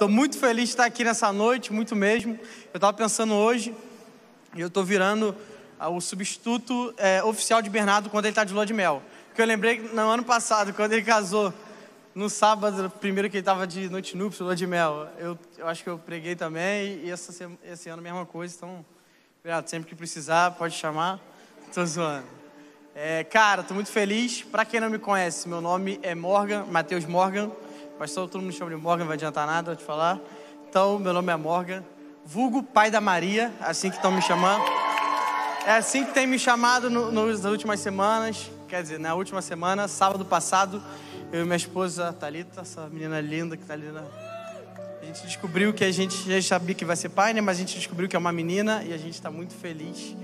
Estou muito feliz de estar aqui nessa noite, muito mesmo. Eu estava pensando hoje, e eu estou virando ah, o substituto é, oficial de Bernardo quando ele está de lua de mel. Porque eu lembrei no ano passado, quando ele casou, no sábado, primeiro que ele estava de noite núpcias, lua de mel, eu, eu acho que eu preguei também, e essa, esse ano a mesma coisa, então, obrigado, sempre que precisar, pode chamar. Estou zoando. É, cara, estou muito feliz. Para quem não me conhece, meu nome é Morgan, Matheus Morgan pastor, todo mundo chama de Morgan, não vai adiantar nada te falar. Então, meu nome é Morgan, vulgo pai da Maria, assim que estão me chamando. É assim que tem me chamado no, nas últimas semanas, quer dizer, na última semana, sábado passado, eu e minha esposa Talita, essa menina linda que está ali na... A gente descobriu que a gente já sabia que vai ser pai, né? Mas a gente descobriu que é uma menina e a gente está muito feliz.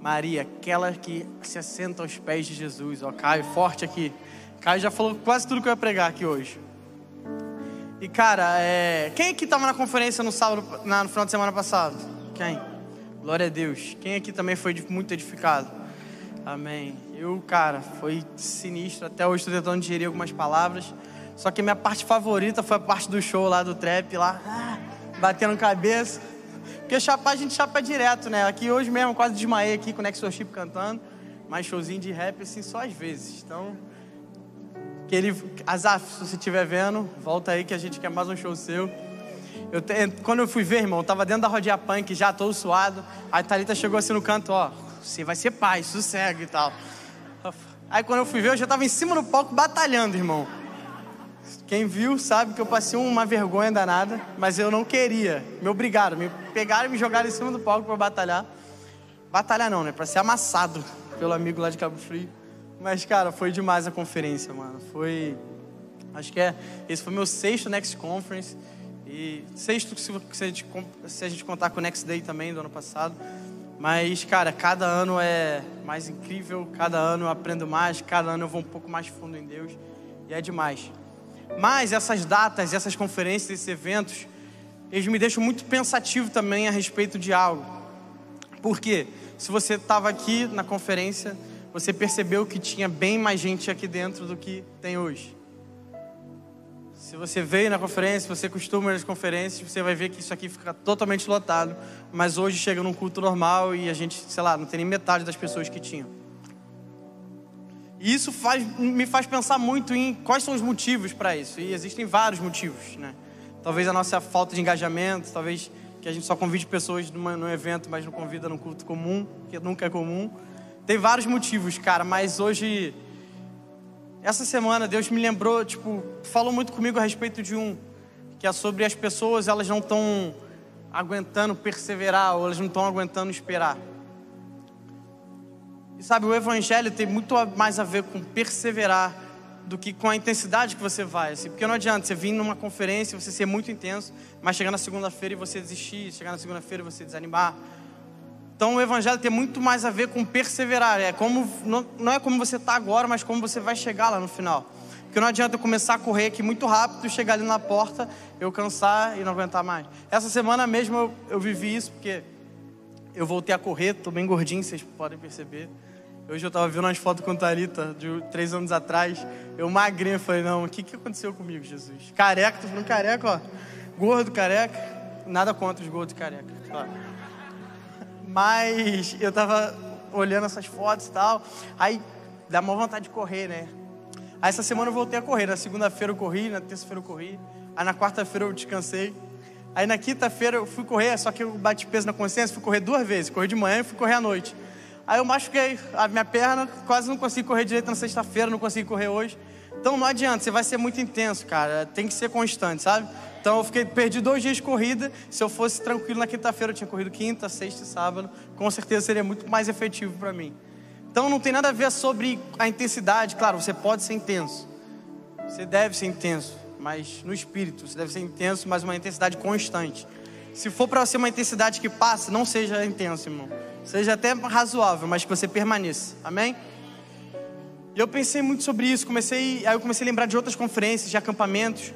Maria, aquela que se assenta aos pés de Jesus. Ó, Caio, forte aqui. Caio já falou quase tudo que eu ia pregar aqui hoje. E cara, é... quem aqui estava na conferência no sábado, no final de semana passado? Quem? Glória a Deus. Quem aqui também foi muito edificado? Amém. Eu, cara, foi sinistro. Até hoje estou tentando digerir algumas palavras. Só que minha parte favorita foi a parte do show lá do trap, lá, ah, batendo cabeça. Porque chapar a gente chapa direto, né? Aqui hoje mesmo quase desmaiei aqui com o Next Worship cantando. Mas showzinho de rap assim só às vezes. Então, que ele, Azaf, se você estiver vendo, volta aí que a gente quer mais um show seu. Eu quando eu fui ver, irmão, eu tava dentro da rodinha punk, já todo suado. Aí Thalita chegou assim no canto, ó, você vai ser pai, sossega e tal. Aí quando eu fui ver, eu já tava em cima do palco batalhando, irmão. Quem viu sabe que eu passei uma vergonha danada, mas eu não queria. Me obrigaram, me pegaram e me jogaram em cima do palco para batalhar. Batalhar não, né? Para ser amassado pelo amigo lá de Cabo Frio. Mas, cara, foi demais a conferência, mano. Foi. Acho que é. Esse foi meu sexto Next Conference. E sexto, se, a gente, se a gente contar com o Next Day também, do ano passado. Mas, cara, cada ano é mais incrível, cada ano eu aprendo mais, cada ano eu vou um pouco mais fundo em Deus. E é demais. Mas essas datas, essas conferências, esses eventos, eles me deixam muito pensativo também a respeito de algo. Por quê? Se você estava aqui na conferência, você percebeu que tinha bem mais gente aqui dentro do que tem hoje. Se você veio na conferência, você costuma nas conferências, você vai ver que isso aqui fica totalmente lotado. Mas hoje chega num culto normal e a gente, sei lá, não tem nem metade das pessoas que tinham. E isso faz, me faz pensar muito em quais são os motivos para isso. E existem vários motivos, né? Talvez a nossa falta de engajamento, talvez que a gente só convide pessoas num evento, mas não convida num culto comum, que nunca é comum. Tem vários motivos, cara, mas hoje, essa semana, Deus me lembrou, tipo, falou muito comigo a respeito de um, que é sobre as pessoas, elas não estão aguentando perseverar, ou elas não estão aguentando esperar. E sabe, o Evangelho tem muito mais a ver com perseverar do que com a intensidade que você vai. Assim, porque não adianta você vir numa conferência, você ser muito intenso, mas chegar na segunda-feira e você desistir, chegar na segunda-feira e você desanimar então o evangelho tem muito mais a ver com perseverar. É como não, não é como você está agora, mas como você vai chegar lá no final. Porque não adianta eu começar a correr aqui muito rápido, chegar ali na porta, eu cansar e não aguentar mais. Essa semana mesmo eu, eu vivi isso, porque eu voltei a correr, estou bem gordinho, vocês podem perceber. Hoje eu estava vendo umas fotos com a Thalita, de três anos atrás. Eu magrinho, falei, não, o que, que aconteceu comigo, Jesus? Careca, tô falando careca, ó. Gordo, careca. Nada contra os gordos careca, claro. Mas eu tava olhando essas fotos e tal. Aí dá uma vontade de correr, né? Aí essa semana eu voltei a correr. Na segunda-feira eu corri, na terça-feira eu corri. Aí na quarta-feira eu descansei. Aí na quinta-feira eu fui correr, só que eu bati peso na consciência, fui correr duas vezes. Corri de manhã e fui correr à noite. Aí eu machuquei a minha perna, quase não consegui correr direito na sexta-feira, não consegui correr hoje. Então não adianta, você vai ser muito intenso, cara. Tem que ser constante, sabe? Então eu fiquei, perdi dois dias de corrida. Se eu fosse tranquilo na quinta-feira, eu tinha corrido quinta, sexta e sábado. Com certeza seria muito mais efetivo para mim. Então não tem nada a ver sobre a intensidade. Claro, você pode ser intenso. Você deve ser intenso, mas no espírito. Você deve ser intenso, mas uma intensidade constante. Se for para ser uma intensidade que passa, não seja intenso, irmão. Seja até razoável, mas que você permaneça. Amém? E eu pensei muito sobre isso. Comecei, aí eu comecei a lembrar de outras conferências, de acampamentos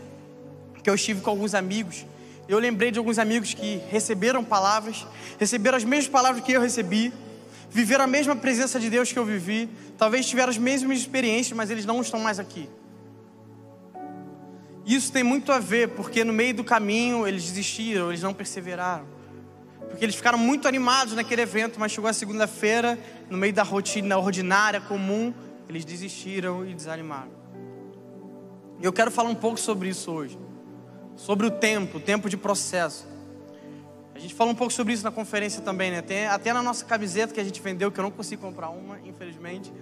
que eu estive com alguns amigos. Eu lembrei de alguns amigos que receberam palavras, receberam as mesmas palavras que eu recebi, viveram a mesma presença de Deus que eu vivi, talvez tiveram as mesmas experiências, mas eles não estão mais aqui. Isso tem muito a ver, porque no meio do caminho eles desistiram, eles não perseveraram. Porque eles ficaram muito animados naquele evento, mas chegou a segunda-feira, no meio da rotina ordinária, comum, eles desistiram e desanimaram. E eu quero falar um pouco sobre isso hoje. Sobre o tempo, o tempo de processo. A gente falou um pouco sobre isso na conferência também, né? Tem, até na nossa camiseta que a gente vendeu, que eu não consegui comprar uma, infelizmente.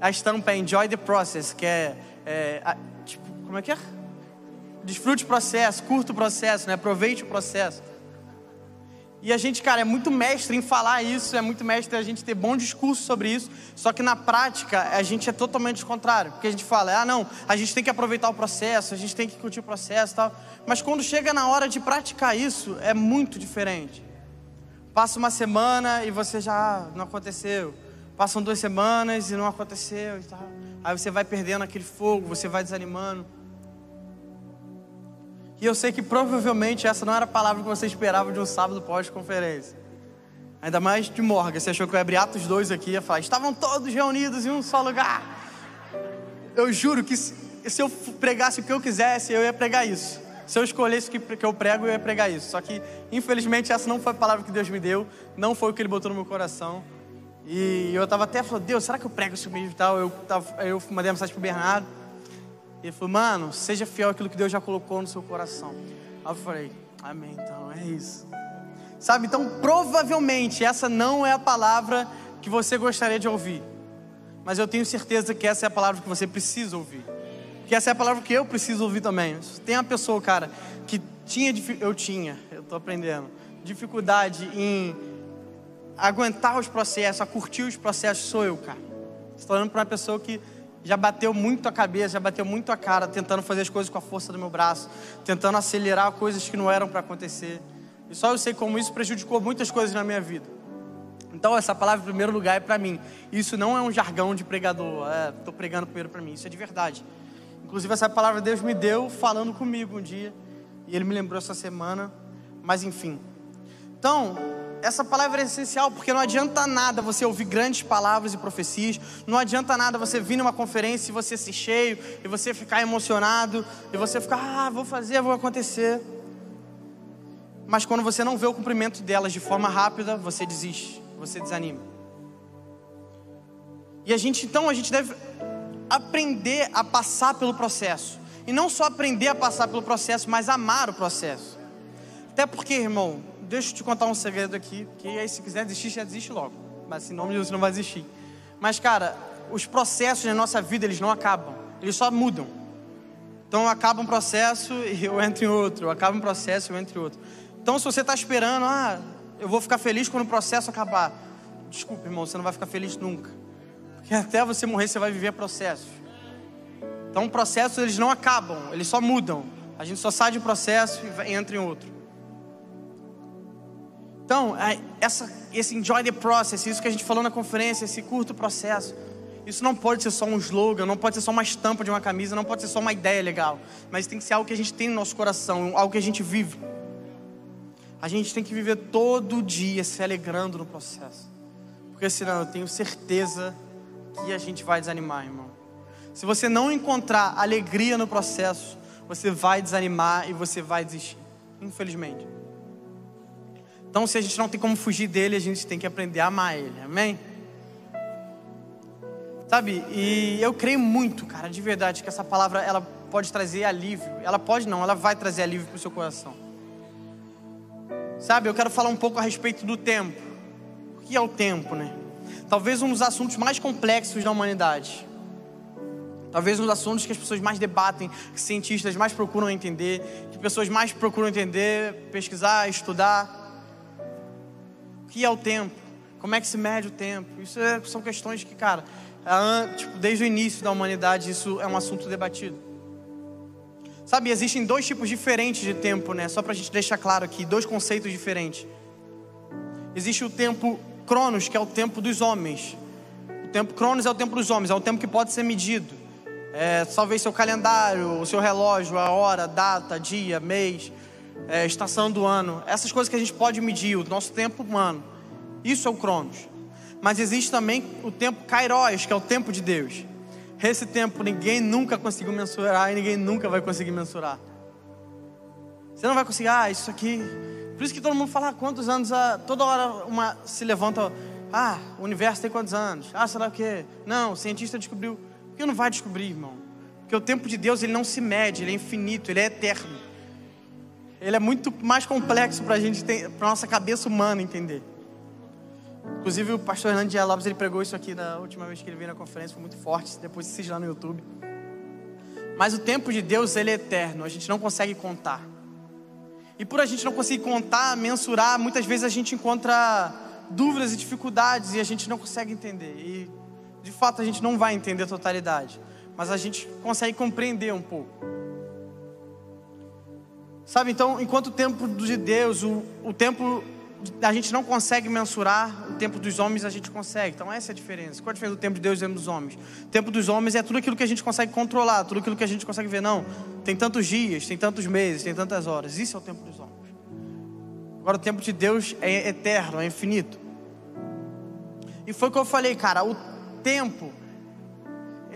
A estampa é Enjoy the Process, que é, é a, tipo, como é que é? Desfrute o processo, curta o processo, né? Aproveite o processo. E a gente, cara, é muito mestre em falar isso, é muito mestre a gente ter bom discurso sobre isso, só que na prática a gente é totalmente o contrário. Porque a gente fala, ah, não, a gente tem que aproveitar o processo, a gente tem que curtir o processo e tal. Mas quando chega na hora de praticar isso, é muito diferente. Passa uma semana e você já ah, não aconteceu. Passam duas semanas e não aconteceu e tal. Aí você vai perdendo aquele fogo, você vai desanimando. E eu sei que provavelmente essa não era a palavra que você esperava de um sábado pós-conferência. Ainda mais de Morgan. Você achou que eu ia abrir Atos 2 aqui e ia falar: estavam todos reunidos em um só lugar. Eu juro que se eu pregasse o que eu quisesse, eu ia pregar isso. Se eu escolhesse o que eu prego, eu ia pregar isso. Só que, infelizmente, essa não foi a palavra que Deus me deu, não foi o que Ele botou no meu coração. E eu estava até falando: Deus, será que eu prego isso mesmo e tal? Eu, tava, eu mandei mensagem para o Bernardo. Ele falou, mano, seja fiel àquilo que Deus já colocou no seu coração. Aí eu falei, amém, então é isso. Sabe, então provavelmente essa não é a palavra que você gostaria de ouvir. Mas eu tenho certeza que essa é a palavra que você precisa ouvir. Que essa é a palavra que eu preciso ouvir também. Tem uma pessoa, cara, que tinha, eu tinha, eu tô aprendendo, dificuldade em aguentar os processos, a curtir os processos, sou eu, cara. Estou falando para uma pessoa que já bateu muito a cabeça, já bateu muito a cara, tentando fazer as coisas com a força do meu braço, tentando acelerar coisas que não eram para acontecer. E só eu sei como isso prejudicou muitas coisas na minha vida. Então, essa palavra, em primeiro lugar, é para mim. Isso não é um jargão de pregador, estou é, pregando primeiro para mim, isso é de verdade. Inclusive, essa palavra Deus me deu falando comigo um dia, e Ele me lembrou essa semana, mas enfim. Então, essa palavra é essencial porque não adianta nada você ouvir grandes palavras e profecias, não adianta nada você vir numa conferência e você se cheio, e você ficar emocionado, e você ficar, ah, vou fazer, vou acontecer. Mas quando você não vê o cumprimento delas de forma rápida, você desiste, você desanima. E a gente, então, a gente deve aprender a passar pelo processo. E não só aprender a passar pelo processo, mas amar o processo. Até porque, irmão, deixa eu te contar um segredo aqui, que aí se quiser desistir, já desiste logo. Mas em nome de Deus você não vai desistir. Mas, cara, os processos na nossa vida, eles não acabam. Eles só mudam. Então acaba um processo e eu entro em outro. Acaba um processo e eu entro em outro. Então se você está esperando, ah, eu vou ficar feliz quando o processo acabar. Desculpa, irmão, você não vai ficar feliz nunca. Porque até você morrer, você vai viver processos. Então processos, eles não acabam, eles só mudam. A gente só sai de um processo e entra em outro. Então, essa, esse enjoy the process, isso que a gente falou na conferência, esse curto processo, isso não pode ser só um slogan, não pode ser só uma estampa de uma camisa, não pode ser só uma ideia legal, mas tem que ser algo que a gente tem no nosso coração, algo que a gente vive. A gente tem que viver todo dia se alegrando no processo, porque senão eu tenho certeza que a gente vai desanimar, irmão. Se você não encontrar alegria no processo, você vai desanimar e você vai desistir, infelizmente. Então, se a gente não tem como fugir dele, a gente tem que aprender a amar ele. Amém? Sabe? E eu creio muito, cara, de verdade, que essa palavra ela pode trazer alívio. Ela pode não, ela vai trazer alívio para o seu coração. Sabe? Eu quero falar um pouco a respeito do tempo. O que é o tempo, né? Talvez um dos assuntos mais complexos da humanidade. Talvez um dos assuntos que as pessoas mais debatem, que cientistas mais procuram entender, que pessoas mais procuram entender, pesquisar, estudar. Que é o tempo? Como é que se mede o tempo? Isso é, são questões que, cara, é, tipo, desde o início da humanidade isso é um assunto debatido. Sabe, existem dois tipos diferentes de tempo, né? Só para a gente deixar claro aqui, dois conceitos diferentes. Existe o tempo Cronos, que é o tempo dos homens. O tempo Cronos é o tempo dos homens, é o tempo que pode ser medido. É, talvez seu calendário, o seu relógio, a hora, data, dia, mês é, estação do ano, essas coisas que a gente pode medir, o nosso tempo humano. Isso é o Cronos. Mas existe também o tempo Kairos, que é o tempo de Deus. Esse tempo ninguém nunca conseguiu mensurar e ninguém nunca vai conseguir mensurar. Você não vai conseguir, ah, isso aqui. Por isso que todo mundo fala, ah, quantos anos, ah, toda hora uma se levanta, ah, o universo tem quantos anos? Ah, o quê. Não, o cientista descobriu. Por que não vai descobrir, irmão? Porque o tempo de Deus, ele não se mede, ele é infinito, ele é eterno. Ele é muito mais complexo para a gente, para nossa cabeça humana entender. Inclusive o pastor Hernando Dias Lopes, ele pregou isso aqui na última vez que ele veio na conferência, foi muito forte, depois assiste lá no YouTube. Mas o tempo de Deus, ele é eterno, a gente não consegue contar. E por a gente não conseguir contar, mensurar, muitas vezes a gente encontra dúvidas e dificuldades e a gente não consegue entender. E de fato a gente não vai entender a totalidade, mas a gente consegue compreender um pouco. Sabe, então, enquanto o tempo de Deus, o, o tempo a gente não consegue mensurar, o tempo dos homens a gente consegue. Então essa é a diferença. Qual a diferença do tempo de Deus e tempo dos homens? O tempo dos homens é tudo aquilo que a gente consegue controlar, tudo aquilo que a gente consegue ver. Não, tem tantos dias, tem tantos meses, tem tantas horas. Isso é o tempo dos homens. Agora o tempo de Deus é eterno, é infinito. E foi o que eu falei, cara, o tempo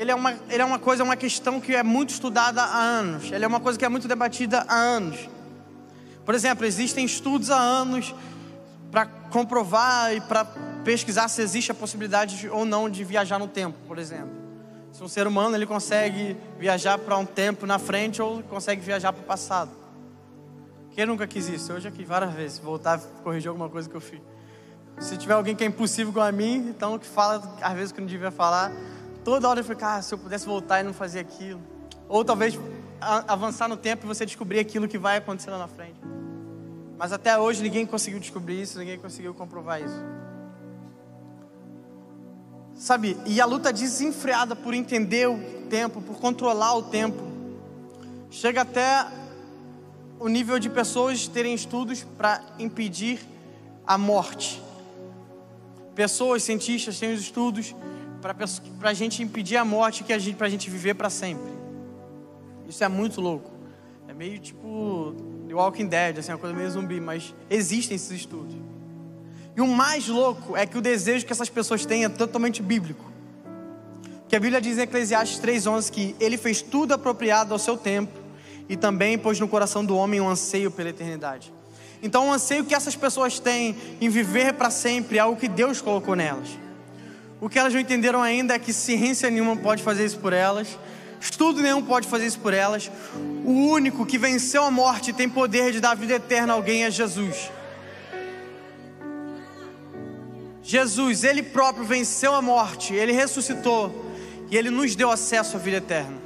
ele é uma, ele é uma coisa, uma questão que é muito estudada há anos. Ele é uma coisa que é muito debatida há anos. Por exemplo, existem estudos há anos para comprovar e para pesquisar se existe a possibilidade de, ou não de viajar no tempo, por exemplo. Se um ser humano ele consegue viajar para um tempo na frente ou consegue viajar para o passado. Quem nunca quis isso? Já quis várias vezes voltar corrigir alguma coisa que eu fiz. Se tiver alguém que é impossível com a mim, então que fala às vezes que não devia falar, toda hora eu fico, ah, se eu pudesse voltar e não fazer aquilo. Ou talvez avançar no tempo e você descobrir aquilo que vai acontecer lá na frente. Mas até hoje ninguém conseguiu descobrir isso, ninguém conseguiu comprovar isso. Sabe, e a luta desenfreada por entender o tempo, por controlar o tempo, chega até o nível de pessoas terem estudos para impedir a morte. Pessoas, cientistas, têm os estudos para a gente impedir a morte que a gente, para a gente viver para sempre. Isso é muito louco. É meio tipo The Walking Dead, assim, uma coisa meio zumbi, mas existem esses estudos. E o mais louco é que o desejo que essas pessoas têm é totalmente bíblico. Que a Bíblia diz em Eclesiastes 3:11 que ele fez tudo apropriado ao seu tempo e também pôs no coração do homem um anseio pela eternidade. Então, o anseio que essas pessoas têm em viver para sempre é algo que Deus colocou nelas. O que elas não entenderam ainda é que ciência nenhuma pode fazer isso por elas, Estudo nenhum pode fazer isso por elas. O único que venceu a morte e tem poder de dar vida eterna a alguém é Jesus. Jesus, Ele próprio venceu a morte, Ele ressuscitou e Ele nos deu acesso à vida eterna.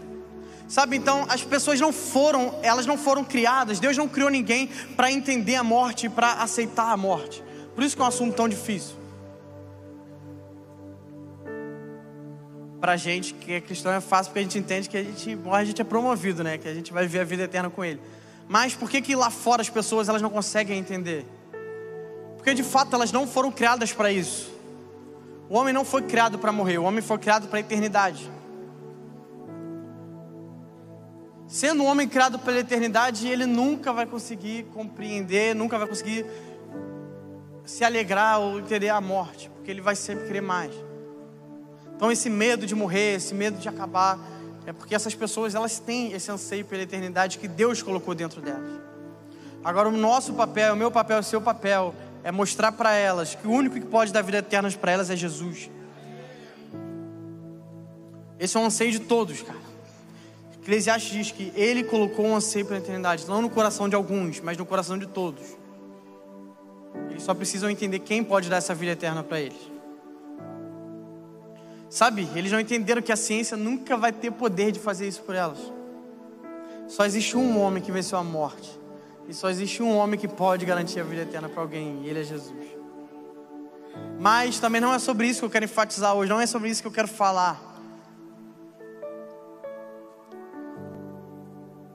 Sabe, então as pessoas não foram, elas não foram criadas, Deus não criou ninguém para entender a morte e para aceitar a morte. Por isso que é um assunto tão difícil. Pra gente que é cristão é fácil porque a gente entende que a gente morre, a gente é promovido, né? Que a gente vai viver a vida eterna com Ele. Mas por que que lá fora as pessoas elas não conseguem entender? Porque de fato elas não foram criadas para isso. O homem não foi criado para morrer, o homem foi criado para a eternidade. Sendo um homem criado pela eternidade, ele nunca vai conseguir compreender, nunca vai conseguir se alegrar ou entender a morte, porque ele vai sempre querer mais. Então esse medo de morrer, esse medo de acabar, é porque essas pessoas elas têm esse anseio pela eternidade que Deus colocou dentro delas. Agora o nosso papel, o meu papel, o seu papel é mostrar para elas que o único que pode dar vida eterna para elas é Jesus. Esse é um anseio de todos, cara. Eclesiastes diz que ele colocou um anseio pela eternidade, não no coração de alguns, mas no coração de todos. Eles só precisam entender quem pode dar essa vida eterna para eles. Sabe, eles não entenderam que a ciência nunca vai ter poder de fazer isso por elas. Só existe um homem que venceu a morte. E só existe um homem que pode garantir a vida eterna para alguém, e ele é Jesus. Mas também não é sobre isso que eu quero enfatizar hoje, não é sobre isso que eu quero falar.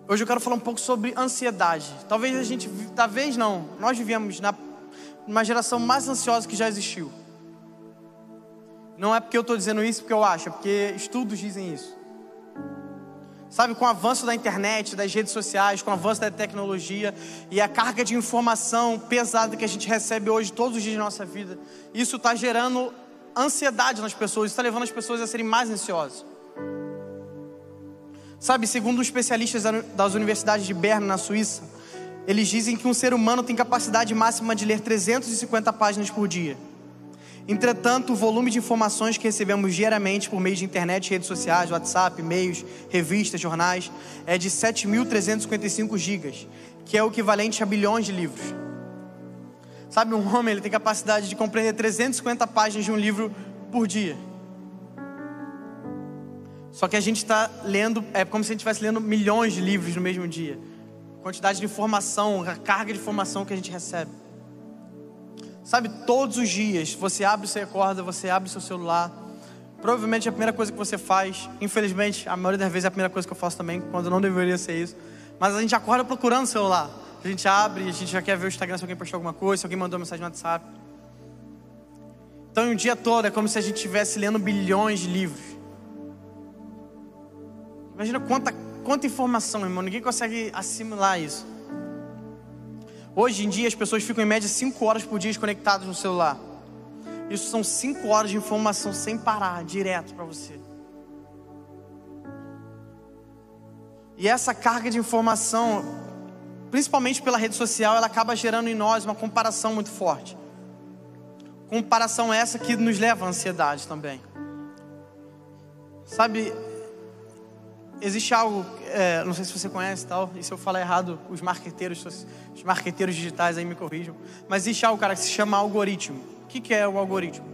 Hoje eu quero falar um pouco sobre ansiedade. Talvez a gente, talvez não, nós vivemos na uma geração mais ansiosa que já existiu. Não é porque eu estou dizendo isso porque eu acho, é porque estudos dizem isso. Sabe, com o avanço da internet, das redes sociais, com o avanço da tecnologia e a carga de informação pesada que a gente recebe hoje, todos os dias da nossa vida, isso está gerando ansiedade nas pessoas, está levando as pessoas a serem mais ansiosas. Sabe, segundo especialistas das universidades de Berna, na Suíça, eles dizem que um ser humano tem capacidade máxima de ler 350 páginas por dia. Entretanto, o volume de informações que recebemos diariamente por meio de internet, redes sociais, WhatsApp, e-mails, revistas, jornais, é de 7.355 gigas, que é o equivalente a bilhões de livros. Sabe, um homem ele tem capacidade de compreender 350 páginas de um livro por dia. Só que a gente está lendo, é como se a gente estivesse lendo milhões de livros no mesmo dia. Quantidade de informação, a carga de informação que a gente recebe. Sabe, todos os dias você abre, você acorda, você abre seu celular. Provavelmente é a primeira coisa que você faz. Infelizmente, a maioria das vezes é a primeira coisa que eu faço também, quando não deveria ser isso. Mas a gente acorda procurando o celular. A gente abre, a gente já quer ver o Instagram se alguém postou alguma coisa, se alguém mandou mensagem no WhatsApp. Então, um dia todo é como se a gente estivesse lendo bilhões de livros. Imagina quanta, quanta informação, irmão. Ninguém consegue assimilar isso. Hoje em dia as pessoas ficam em média 5 horas por dia conectadas no celular. Isso são 5 horas de informação sem parar, direto para você. E essa carga de informação, principalmente pela rede social, ela acaba gerando em nós uma comparação muito forte. Comparação essa que nos leva à ansiedade também. Sabe, existe algo, é, não sei se você conhece tal, e se eu falar errado, os marqueteiros, os marqueteiros digitais aí me corrijam, mas existe algo, cara, que se chama algoritmo. O que, que é o algoritmo?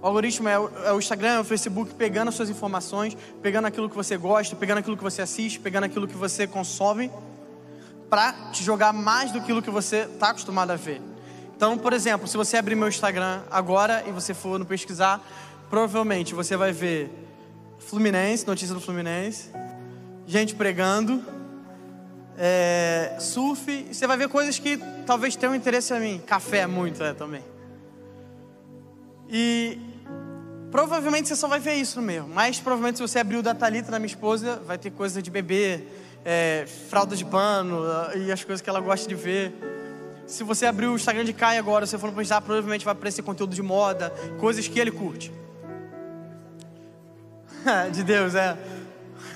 O algoritmo é o, é o Instagram, é o Facebook pegando as suas informações, pegando aquilo que você gosta, pegando aquilo que você assiste, pegando aquilo que você consome, para te jogar mais do que você está acostumado a ver. Então, por exemplo, se você abrir meu Instagram agora e você for no pesquisar, provavelmente você vai ver Fluminense, notícia do Fluminense, gente pregando, é, surf, você vai ver coisas que talvez tenham interesse a mim. Café muito, é, também. E provavelmente você só vai ver isso no meu. Mas provavelmente se você abrir o da Thalita, da minha esposa, vai ter coisa de bebê, é, fralda de pano e as coisas que ela gosta de ver. Se você abrir o Instagram de Kai agora, você for postar, provavelmente vai aparecer conteúdo de moda, coisas que ele curte. de Deus, é.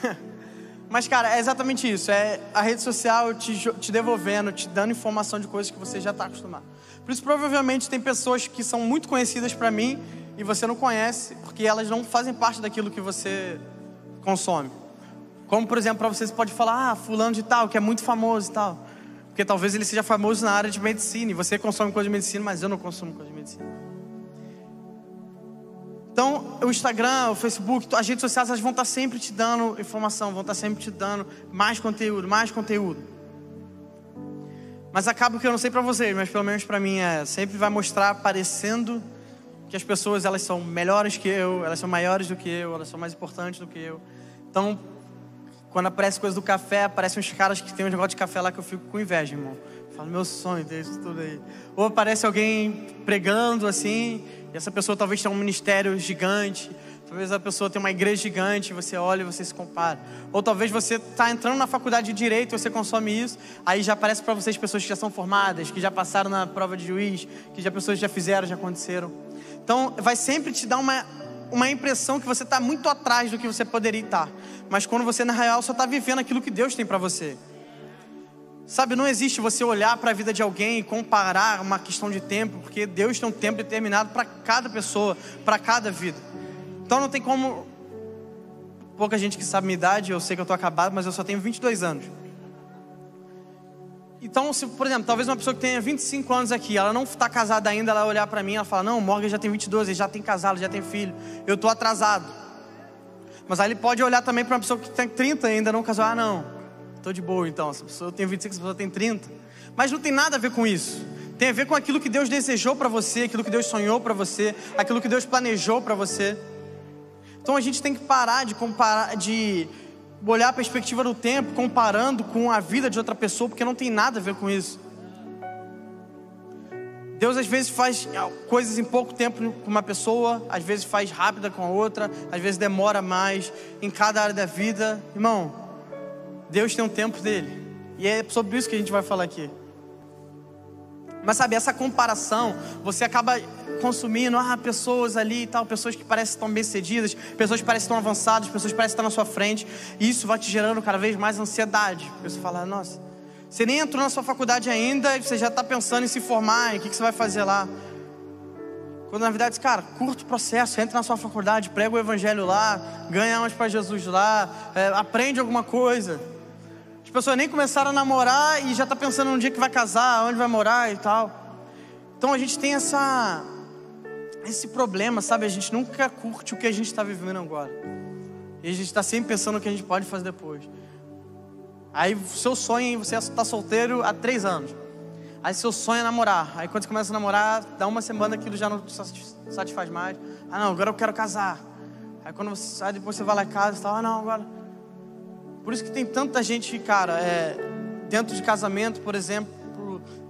Mas, cara, é exatamente isso. É a rede social te, te devolvendo, te dando informação de coisas que você já está acostumado. Por isso, provavelmente, tem pessoas que são muito conhecidas para mim e você não conhece, porque elas não fazem parte daquilo que você consome. Como, por exemplo, para você, você pode falar, ah, fulano de tal, que é muito famoso e tal. Porque talvez ele seja famoso na área de medicina e você consome coisa de medicina, mas eu não consumo coisa de medicina. Então, o Instagram, o Facebook, as redes sociais, elas vão estar sempre te dando informação, vão estar sempre te dando mais conteúdo, mais conteúdo. Mas acaba que eu não sei para vocês, mas pelo menos para mim é, sempre vai mostrar parecendo que as pessoas elas são melhores que eu, elas são maiores do que eu, elas são mais importantes do que eu. Então, quando aparece coisa do café, aparecem uns caras que tem um negócio de café lá que eu fico com inveja, irmão. Eu falo, meu sonho isso tudo aí. Ou aparece alguém pregando assim, e essa pessoa talvez tenha um ministério gigante, talvez a pessoa tenha uma igreja gigante, você olha e você se compara. Ou talvez você está entrando na faculdade de direito, você consome isso, aí já aparece para vocês pessoas que já são formadas, que já passaram na prova de juiz, que já pessoas já fizeram, já aconteceram. Então, vai sempre te dar uma, uma impressão que você está muito atrás do que você poderia estar. Mas quando você, na real, só está vivendo aquilo que Deus tem para você. Sabe, não existe você olhar para a vida de alguém e comparar uma questão de tempo, porque Deus tem um tempo determinado para cada pessoa, para cada vida. Então não tem como. Pouca gente que sabe minha idade, eu sei que eu estou acabado, mas eu só tenho 22 anos. Então, se, por exemplo, talvez uma pessoa que tenha 25 anos aqui, ela não está casada ainda, ela olhar para mim e fala: Não, o Morgan já tem 22, ele já tem casado, já tem filho, eu estou atrasado. Mas aí ele pode olhar também para uma pessoa que tem 30 e ainda não casou: Ah, não, Estou de boa então. Essa pessoa tem 25, essa pessoa tem 30. Mas não tem nada a ver com isso. Tem a ver com aquilo que Deus desejou para você, aquilo que Deus sonhou para você, aquilo que Deus planejou para você. Então a gente tem que parar de comparar, de olhar a perspectiva do tempo comparando com a vida de outra pessoa, porque não tem nada a ver com isso. Deus às vezes faz coisas em pouco tempo com uma pessoa, às vezes faz rápida com a outra, às vezes demora mais em cada área da vida. Irmão, Deus tem um tempo dele. E é sobre isso que a gente vai falar aqui. Mas sabe, essa comparação, você acaba consumindo ah, pessoas ali e tal, pessoas que parecem tão bem-sucedidas, pessoas que parecem tão avançadas, pessoas que parecem estar na sua frente, e isso vai te gerando cada vez mais ansiedade. Você fala, nossa, Você nem entrou na sua faculdade ainda e você já está pensando em se formar, em o que, que você vai fazer lá. Quando na verdade, cara, curta o processo, entra na sua faculdade, prega o evangelho lá, ganha umas para Jesus lá, é, aprende alguma coisa. As pessoas nem começaram a namorar e já está pensando no dia que vai casar, onde vai morar e tal. Então a gente tem essa, esse problema, sabe? A gente nunca curte o que a gente está vivendo agora. E a gente está sempre pensando no que a gente pode fazer depois. Aí seu sonho, você está solteiro há três anos. Aí seu sonho é namorar. Aí quando você começa a namorar, dá uma semana aquilo já não satisfaz mais. Ah não, agora eu quero casar. Aí quando você sai, depois você vai lá em casa e tal, ah não, agora. Por isso que tem tanta gente, cara, é, dentro de casamento, por exemplo,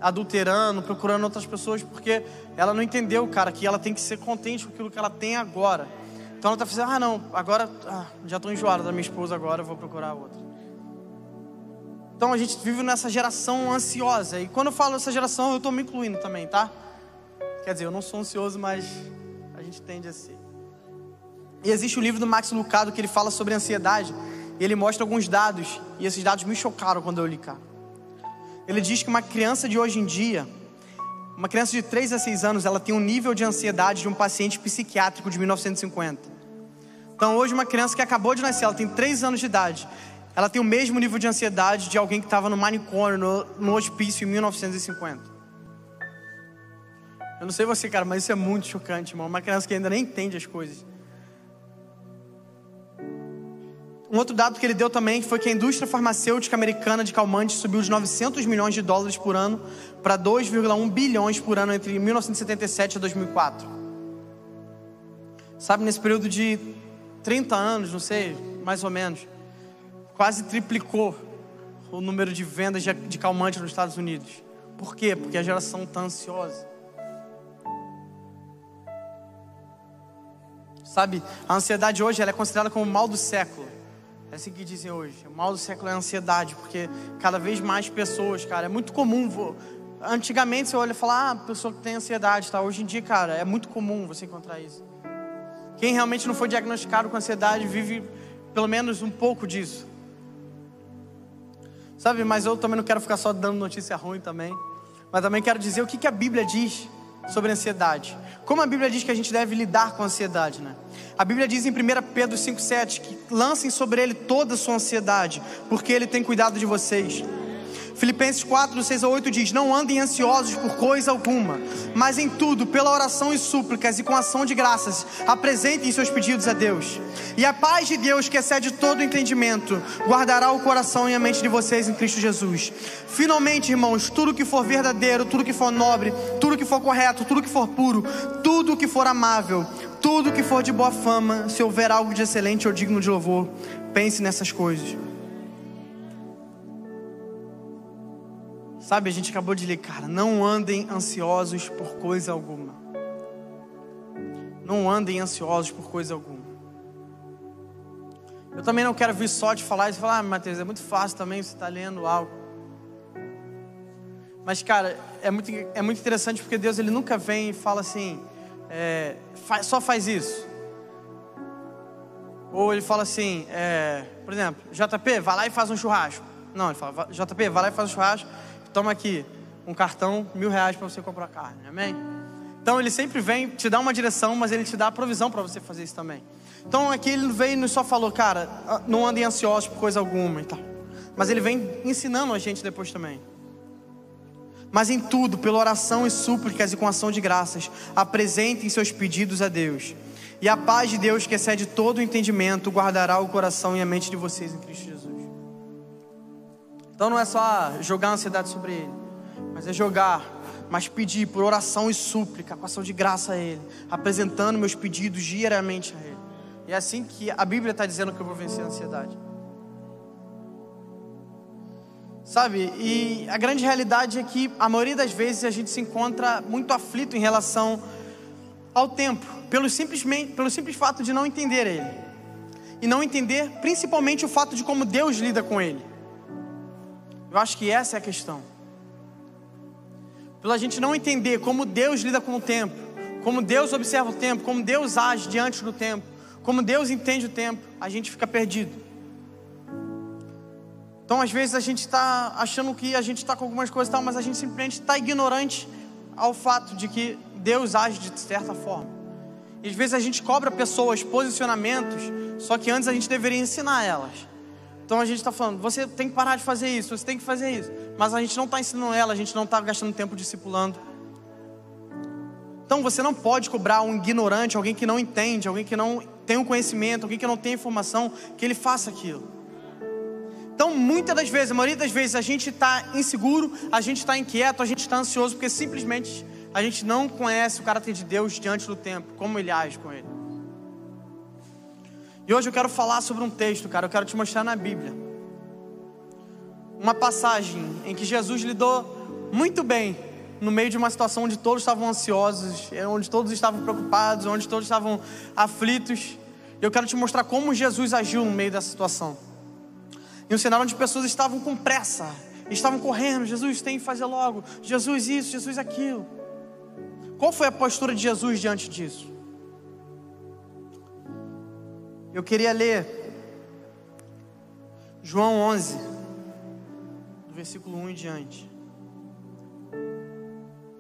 adulterando, procurando outras pessoas, porque ela não entendeu, cara, que ela tem que ser contente com aquilo que ela tem agora. Então ela está fazendo, ah não, agora ah, já estou enjoada da minha esposa, agora vou procurar outra. Então a gente vive nessa geração ansiosa. E quando eu falo essa geração, eu estou me incluindo também, tá? Quer dizer, eu não sou ansioso, mas a gente tende a ser. E existe o livro do Max Lucado que ele fala sobre ansiedade. E ele mostra alguns dados. E esses dados me chocaram quando eu li, cara. Ele diz que uma criança de hoje em dia, uma criança de 3 a 6 anos, ela tem um nível de ansiedade de um paciente psiquiátrico de 1950. Então, hoje, uma criança que acabou de nascer, ela tem 3 anos de idade, ela tem o mesmo nível de ansiedade de alguém que estava no manicômio, no, no hospício em 1950. Eu não sei você, cara, mas isso é muito chocante, irmão. Uma criança que ainda nem entende as coisas. Um outro dado que ele deu também foi que a indústria farmacêutica americana de calmantes subiu de 900 milhões de dólares por ano para 2,1 bilhões por ano entre 1977 e 2004. Sabe, nesse período de 30 anos, não sei, mais ou menos, quase triplicou o número de vendas de calmantes nos Estados Unidos. Por quê? Porque a geração está ansiosa. Sabe, a ansiedade hoje é considerada como o mal do século. É assim que dizem hoje. O mal do século é a ansiedade, porque cada vez mais pessoas, cara, é muito comum. Antigamente você olha e fala, ah, pessoa que tem ansiedade, tá? Hoje em dia, cara, é muito comum você encontrar isso. Quem realmente não foi diagnosticado com ansiedade vive pelo menos um pouco disso. Sabe, mas eu também não quero ficar só dando notícia ruim também. Mas também quero dizer o que, que a Bíblia diz sobre ansiedade. Como a Bíblia diz que a gente deve lidar com a ansiedade, né? A Bíblia diz em 1 Pedro 5,7 que lancem sobre ele toda a sua ansiedade, porque ele tem cuidado de vocês. Filipenses 4, 6 a 8 diz: Não andem ansiosos por coisa alguma, mas em tudo, pela oração e súplicas e com ação de graças, apresentem seus pedidos a Deus. E a paz de Deus, que excede todo entendimento, guardará o coração e a mente de vocês em Cristo Jesus. Finalmente, irmãos, tudo que for verdadeiro, tudo que for nobre, tudo que for correto, tudo que for puro, tudo que for amável, tudo que for de boa fama, se houver algo de excelente ou digno de louvor, pense nessas coisas. Sabe, a gente acabou de ler, cara, não andem ansiosos por coisa alguma. Não andem ansiosos por coisa alguma. Eu também não quero vir só te falar e falar, ah, Mateus, é muito fácil também você está lendo algo. Mas, cara, é muito, é muito interessante porque Deus ele nunca vem e fala assim, é, faz, só faz isso. Ou ele fala assim, é, por exemplo, JP, vai lá e faz um churrasco. Não, ele fala, JP, vai lá e faz um churrasco toma aqui um cartão, mil reais para você comprar carne, amém? Então ele sempre vem te dá uma direção, mas ele te dá a provisão para você fazer isso também. Então aqui ele veio e só falou, cara, ah, não andem ansiosos por coisa alguma e tal. Mas ele vem ensinando a gente depois também. Mas em tudo, pela oração e súplicas e com ação de graças, apresentem seus pedidos a Deus. E a paz de Deus, que excede todo o entendimento, guardará o coração e a mente de vocês em Cristo Jesus. Então não é só jogar a ansiedade sobre ele, mas é jogar, mas pedir por oração e súplica, com ação de graça a ele, apresentando meus pedidos diariamente a ele. E é assim que a Bíblia está dizendo que eu vou vencer a ansiedade. Sabe? E a grande realidade é que a maioria das vezes a gente se encontra muito aflito em relação ao tempo, pelo, simplesmente, pelo simples fato de não entender ele. E não entender principalmente o fato de como Deus lida com ele. Eu acho que essa é a questão. Pela gente não entender como Deus lida com o tempo, como Deus observa o tempo, como Deus age diante do tempo, como Deus entende o tempo, a gente fica perdido. Então, às vezes, a gente está achando que a gente está com algumas coisas e tal, mas a gente simplesmente está ignorante ao fato de que Deus age de certa forma. E às vezes a gente cobra pessoas posicionamentos, só que antes a gente deveria ensinar elas. Então a gente está falando, você tem que parar de fazer isso, você tem que fazer isso. Mas a gente não está ensinando ela, a gente não está gastando tempo discipulando. Então você não pode cobrar um ignorante, alguém que não entende, alguém que não tem um conhecimento, alguém que não tem informação, que ele faça aquilo. Então, muitas das vezes, a maioria das vezes, a gente está inseguro, a gente está inquieto, a gente está ansioso, porque simplesmente a gente não conhece o caráter de Deus diante do tempo, como ele age com ele. E hoje eu quero falar sobre um texto, cara, eu quero te mostrar na Bíblia. Uma passagem em que Jesus lidou muito bem no meio de uma situação onde todos estavam ansiosos, onde todos estavam preocupados, onde todos estavam aflitos. Eu quero te mostrar como Jesus agiu no meio dessa situação. Em um cenário onde pessoas estavam com pressa, estavam correndo, Jesus tem que fazer logo, Jesus isso, Jesus aquilo. Qual foi a postura de Jesus diante disso? Eu queria ler João 11, do versículo 1 em diante.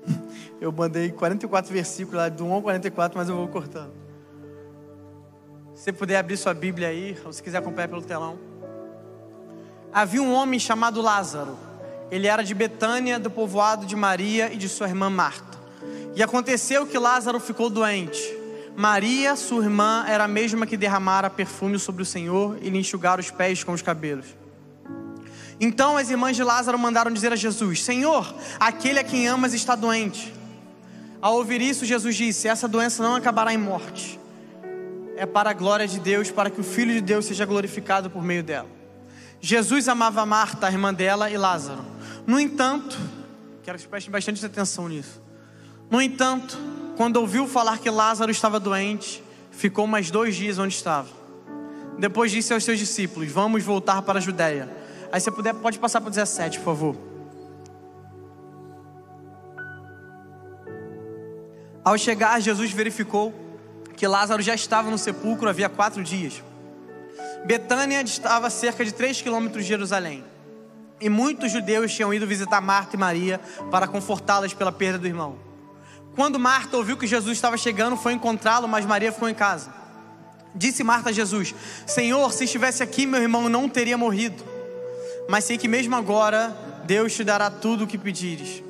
Eu mandei 44 versículos lá, do 1 ao 44, mas eu vou cortando. Se você puder abrir sua Bíblia aí, ou se quiser acompanhar pelo telão. Havia um homem chamado Lázaro. Ele era de Betânia, do povoado de Maria e de sua irmã Marta. E aconteceu que Lázaro ficou doente. Maria, sua irmã, era a mesma que derramara perfume sobre o Senhor e lhe enxugara os pés com os cabelos. Então as irmãs de Lázaro mandaram dizer a Jesus: Senhor, aquele a quem amas está doente. Ao ouvir isso, Jesus disse: Essa doença não acabará em morte. É para a glória de Deus, para que o Filho de Deus seja glorificado por meio dela. Jesus amava Marta, a irmã dela, e Lázaro. No entanto, quero que prestem bastante atenção nisso. No entanto, quando ouviu falar que Lázaro estava doente, ficou mais dois dias onde estava. Depois disse aos seus discípulos: Vamos voltar para a Judéia. Aí você puder, pode passar para o 17, por favor. Ao chegar, Jesus verificou que Lázaro já estava no sepulcro havia quatro dias. Betânia estava a cerca de 3 quilômetros de Jerusalém. E muitos judeus tinham ido visitar Marta e Maria para confortá-las pela perda do irmão. Quando Marta ouviu que Jesus estava chegando, foi encontrá-lo, mas Maria ficou em casa. Disse Marta a Jesus: Senhor, se estivesse aqui, meu irmão não teria morrido. Mas sei que mesmo agora Deus te dará tudo o que pedires.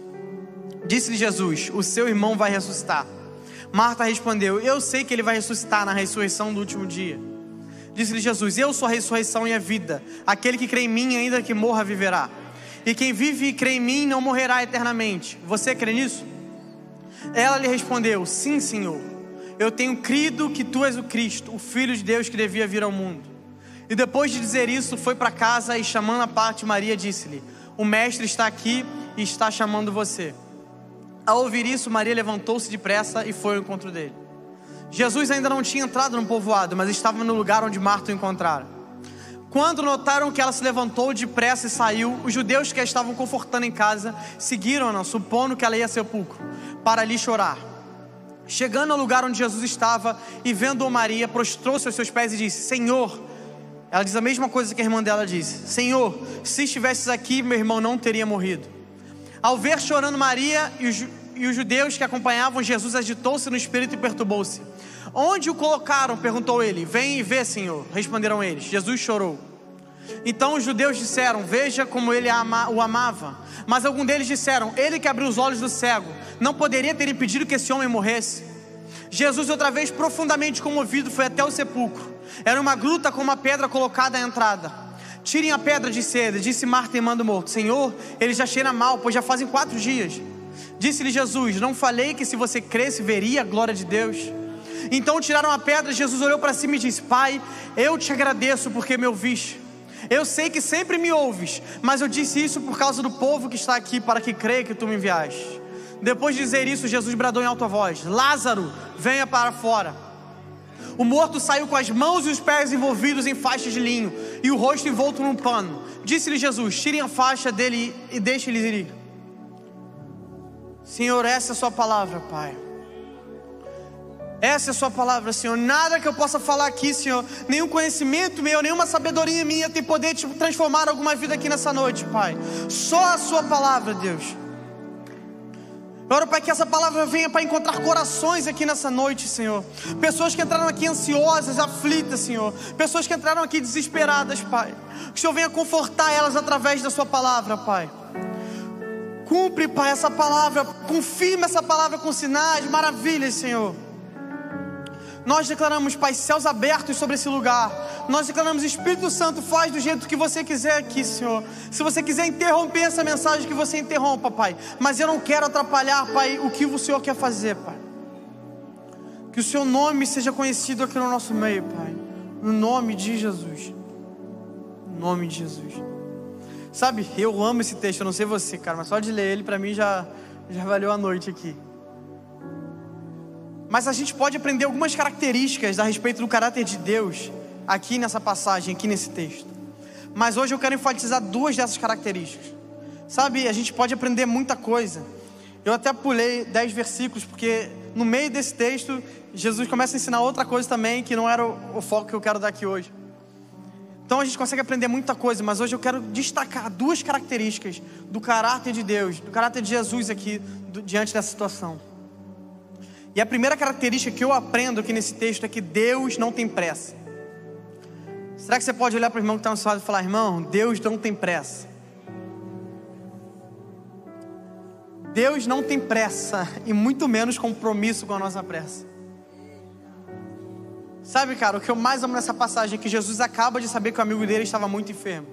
Disse-lhe Jesus: O seu irmão vai ressuscitar. Marta respondeu: Eu sei que ele vai ressuscitar na ressurreição do último dia. Disse-lhe Jesus: Eu sou a ressurreição e a vida. Aquele que crê em mim, ainda que morra, viverá. E quem vive e crê em mim não morrerá eternamente. Você crê nisso? Ela lhe respondeu: Sim, Senhor. Eu tenho crido que tu és o Cristo, o Filho de Deus que devia vir ao mundo. E depois de dizer isso, foi para casa e, chamando a parte Maria, disse-lhe: O Mestre está aqui e está chamando você. Ao ouvir isso, Maria levantou-se depressa e foi ao encontro dele. Jesus ainda não tinha entrado no povoado, mas estava no lugar onde Marta o encontrara. Quando notaram que ela se levantou depressa e saiu, os judeus que a estavam confortando em casa seguiram-na, supondo que ela ia ao sepulcro, para ali chorar. Chegando ao lugar onde Jesus estava e vendo Maria, prostrou-se aos seus pés e disse: Senhor, ela diz a mesma coisa que a irmã dela disse: Senhor, se estivesses aqui, meu irmão não teria morrido. Ao ver chorando Maria e os, e os judeus que acompanhavam Jesus, agitou-se no espírito e perturbou-se. Onde o colocaram? perguntou ele. Vem e vê, Senhor. Responderam eles. Jesus chorou. Então os judeus disseram: Veja como ele o amava. Mas alguns deles disseram: Ele que abriu os olhos do cego, não poderia ter impedido que esse homem morresse. Jesus, outra vez profundamente comovido, foi até o sepulcro. Era uma gruta com uma pedra colocada à entrada. Tirem a pedra de seda, disse Marta, irmã do morto. Senhor, ele já cheira mal, pois já fazem quatro dias. Disse-lhe Jesus: Não falei que se você cresce, veria a glória de Deus? Então tiraram a pedra, Jesus olhou para cima e disse: Pai, eu te agradeço porque me ouviste. Eu sei que sempre me ouves, mas eu disse isso por causa do povo que está aqui, para que creia que tu me enviaste. Depois de dizer isso, Jesus bradou em alta voz: Lázaro, venha para fora. O morto saiu com as mãos e os pés envolvidos em faixas de linho e o rosto envolto num pano. Disse-lhe Jesus: Tirem a faixa dele e deixem-lhe ir. Senhor, essa é a sua palavra, Pai. Essa é a sua palavra, Senhor. Nada que eu possa falar aqui, Senhor, nenhum conhecimento meu, nenhuma sabedoria minha tem poder de transformar alguma vida aqui nessa noite, Pai. Só a sua palavra, Deus. Eu oro, Pai, que essa palavra venha para encontrar corações aqui nessa noite, Senhor. Pessoas que entraram aqui ansiosas, aflitas, Senhor. Pessoas que entraram aqui desesperadas, Pai. Que o Senhor venha confortar elas através da Sua palavra, Pai. Cumpre, Pai, essa palavra. Confirma essa palavra com sinais, maravilhas, Senhor. Nós declaramos, Pai, céus abertos sobre esse lugar. Nós declaramos, Espírito Santo, faz do jeito que você quiser aqui, Senhor. Se você quiser interromper essa mensagem, que você interrompa, Pai. Mas eu não quero atrapalhar, Pai, o que o Senhor quer fazer, Pai. Que o Seu nome seja conhecido aqui no nosso meio, Pai. No nome de Jesus. No nome de Jesus. Sabe, eu amo esse texto, eu não sei você, cara, mas só de ler ele, para mim já, já valeu a noite aqui. Mas a gente pode aprender algumas características a respeito do caráter de Deus aqui nessa passagem, aqui nesse texto. Mas hoje eu quero enfatizar duas dessas características. Sabe, a gente pode aprender muita coisa. Eu até pulei dez versículos, porque no meio desse texto, Jesus começa a ensinar outra coisa também, que não era o, foco que eu quero dar aqui hoje. Então a gente consegue aprender muita coisa, mas hoje eu quero destacar duas características do caráter de Deus, do caráter de Jesus aqui, do, diante dessa situação. E a primeira característica que eu aprendo aqui nesse texto é que Deus não tem pressa. Será que você pode olhar para o irmão que está no seu lado e falar, irmão, Deus não tem pressa? Deus não tem pressa e muito menos compromisso com a nossa pressa. Sabe, cara, o que eu mais amo nessa passagem é que Jesus acaba de saber que o amigo dele estava muito enfermo.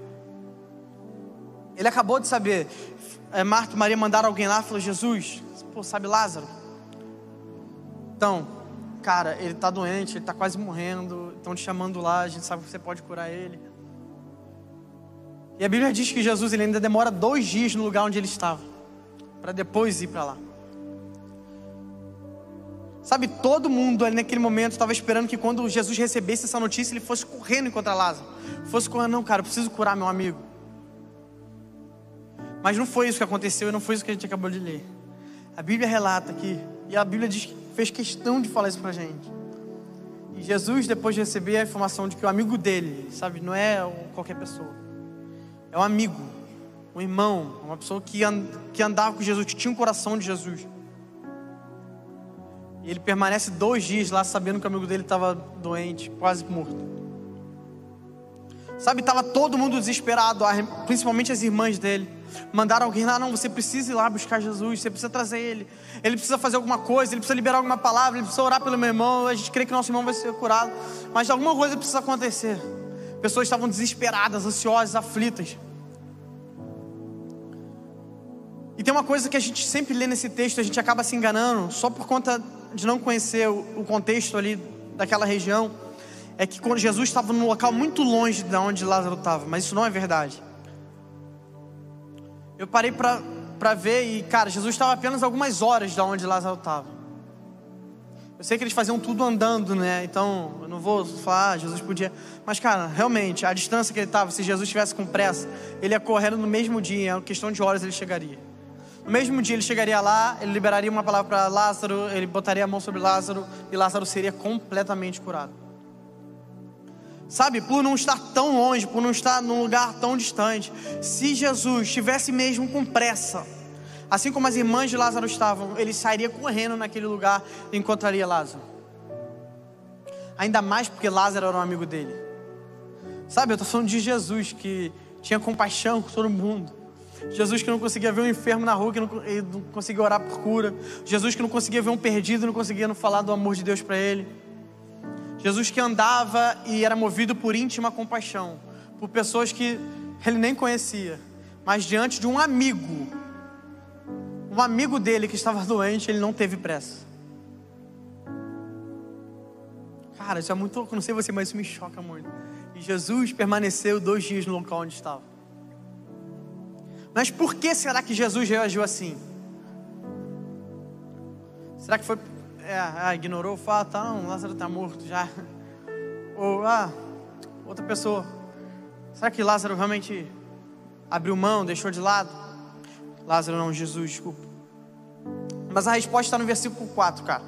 Ele acabou de saber. É, Marta e Maria mandaram alguém lá e falou: Jesus, pô, sabe Lázaro? Então, cara, ele está doente, ele está quase morrendo, estão te chamando lá, a gente sabe que você pode curar ele. E a Bíblia diz que Jesus ele ainda demora dois dias no lugar onde ele estava, para depois ir para lá. Sabe, todo mundo ali naquele momento estava esperando que quando Jesus recebesse essa notícia, ele fosse correndo encontrar Lázaro. Fosse correndo, não, cara, eu preciso curar meu amigo. Mas não foi isso que aconteceu e não foi isso que a gente acabou de ler. A Bíblia relata que, e a Bíblia diz que fez questão de falar isso pra gente. E Jesus, depois de receber a informação de que o amigo dele, sabe, não é qualquer pessoa, é um amigo, um irmão, uma pessoa que, que andava com Jesus, que tinha um coração de Jesus. E ele permanece dois dias lá sabendo que o amigo dele estava doente, quase morto. Sabe, estava todo mundo desesperado, principalmente as irmãs dele. Mandaram alguém lá, não, você precisa ir lá buscar Jesus, você precisa trazer ele. Ele precisa fazer alguma coisa, ele precisa liberar alguma palavra, ele precisa orar pelo meu irmão. A gente crê que nosso irmão vai ser curado, mas alguma coisa precisa acontecer. Pessoas estavam desesperadas, ansiosas, aflitas. E tem uma coisa que a gente sempre lê nesse texto, a gente acaba se enganando, só por conta de não conhecer o contexto ali daquela região é que quando Jesus estava num local muito longe de onde Lázaro estava, mas isso não é verdade. Eu parei para ver e, cara, Jesus estava apenas algumas horas de onde Lázaro estava. Eu sei que eles faziam tudo andando, né? Então, eu não vou falar, ah, Jesus podia. Mas, cara, realmente, a distância que ele estava, se Jesus estivesse com pressa, ele ia correndo no mesmo dia, em questão de horas ele chegaria. No mesmo dia ele chegaria lá, ele liberaria uma palavra para Lázaro, ele botaria a mão sobre Lázaro e Lázaro seria completamente curado. Sabe, por não estar tão longe, por não estar num lugar tão distante. Se Jesus estivesse mesmo com pressa, assim como as irmãs de Lázaro estavam, ele sairia correndo naquele lugar e encontraria Lázaro. Ainda mais porque Lázaro era um amigo dele. Sabe, eu estou falando de Jesus que tinha compaixão com todo mundo. Jesus que não conseguia ver um enfermo na rua, que não, não conseguia orar por cura. Jesus que não conseguia ver um perdido, não conseguia não falar do amor de Deus para ele. Jesus que andava e era movido por íntima compaixão, por pessoas que ele nem conhecia, mas diante de um amigo, um amigo dele que estava doente, ele não teve pressa. Cara, isso é muito louco, não sei você, mas isso me choca muito. E Jesus permaneceu dois dias no local onde estava. Mas por que será que Jesus reagiu assim? Será que foi é, ah, ignorou o fato, ah, não, Lázaro está morto já. Ou, ah, outra pessoa. Será que Lázaro realmente abriu mão, deixou de lado? Lázaro não, Jesus, desculpa. Mas a resposta está no versículo 4, cara.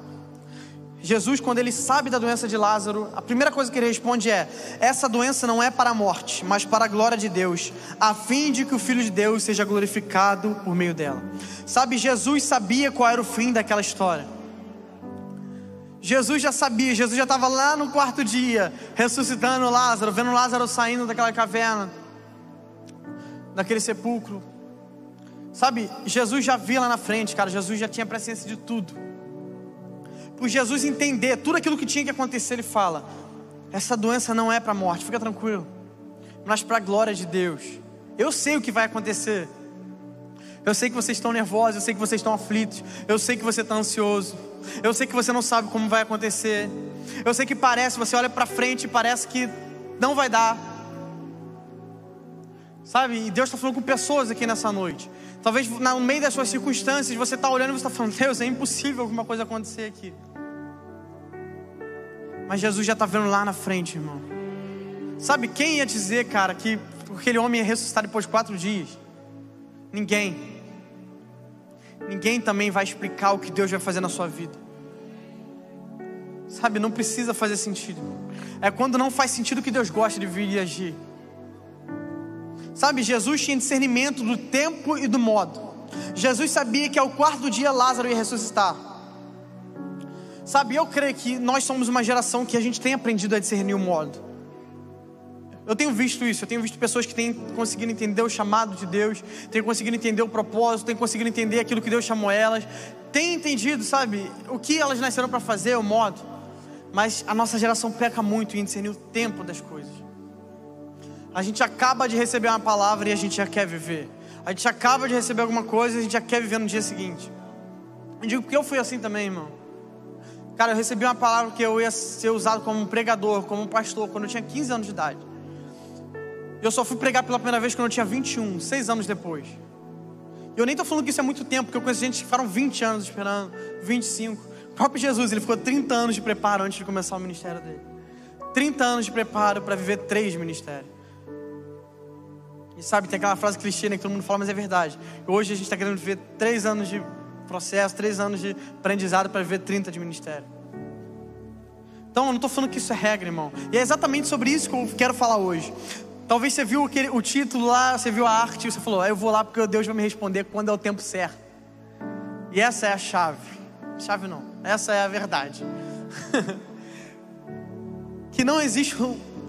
Jesus, quando ele sabe da doença de Lázaro, a primeira coisa que ele responde é: Essa doença não é para a morte, mas para a glória de Deus, a fim de que o Filho de Deus seja glorificado por meio dela. Sabe, Jesus sabia qual era o fim daquela história. Jesus já sabia, Jesus já estava lá no quarto dia, ressuscitando Lázaro, vendo Lázaro saindo daquela caverna, daquele sepulcro. Sabe, Jesus já via lá na frente, cara, Jesus já tinha presença de tudo por Jesus entender tudo aquilo que tinha que acontecer, ele fala: essa doença não é para a morte, fica tranquilo, mas para a glória de Deus. Eu sei o que vai acontecer. Eu sei que vocês estão nervosos, eu sei que vocês estão aflitos, eu sei que você está ansioso, eu sei que você não sabe como vai acontecer, eu sei que parece, você olha para frente e parece que não vai dar. Sabe? E Deus está falando com pessoas aqui nessa noite. Talvez no meio das suas circunstâncias você está olhando e você está falando, Deus, é impossível alguma coisa acontecer aqui. Mas Jesus já está vendo lá na frente, irmão. Sabe quem ia dizer, cara, que aquele homem ia ressuscitar depois de quatro dias? Ninguém. Ninguém também vai explicar o que Deus vai fazer na sua vida. Sabe, não precisa fazer sentido. É quando não faz sentido que Deus gosta de vir e agir. Sabe, Jesus tinha discernimento do tempo e do modo. Jesus sabia que ao quarto dia Lázaro ia ressuscitar. Sabe, eu creio que nós somos uma geração que a gente tem aprendido a discernir o modo. Eu tenho visto isso, eu tenho visto pessoas que têm conseguido entender o chamado de Deus, têm conseguido entender o propósito, têm conseguido entender aquilo que Deus chamou elas, têm entendido, sabe, o que elas nasceram para fazer, o modo. Mas a nossa geração peca muito em discernir o tempo das coisas. A gente acaba de receber uma palavra e a gente já quer viver. A gente acaba de receber alguma coisa e a gente já quer viver no dia seguinte. Eu digo porque eu fui assim também, irmão. Cara, eu recebi uma palavra que eu ia ser usado como um pregador, como um pastor, quando eu tinha 15 anos de idade. Eu só fui pregar pela primeira vez quando eu tinha 21, seis anos depois. E eu nem estou falando que isso é muito tempo, porque eu conheço gente que ficaram 20 anos esperando, 25. O próprio Jesus, ele ficou 30 anos de preparo antes de começar o ministério dele. 30 anos de preparo para viver três ministérios. E sabe, tem aquela frase clichê né, que todo mundo fala, mas é verdade. Hoje a gente está querendo viver três anos de processo, três anos de aprendizado para viver 30 de ministério. Então, eu não estou falando que isso é regra, irmão. E é exatamente sobre isso que eu quero falar hoje. Talvez você viu aquele, o título lá, você viu a arte, você falou, ah, eu vou lá porque Deus vai me responder quando é o tempo certo. E essa é a chave. Chave não, essa é a verdade. que não existe,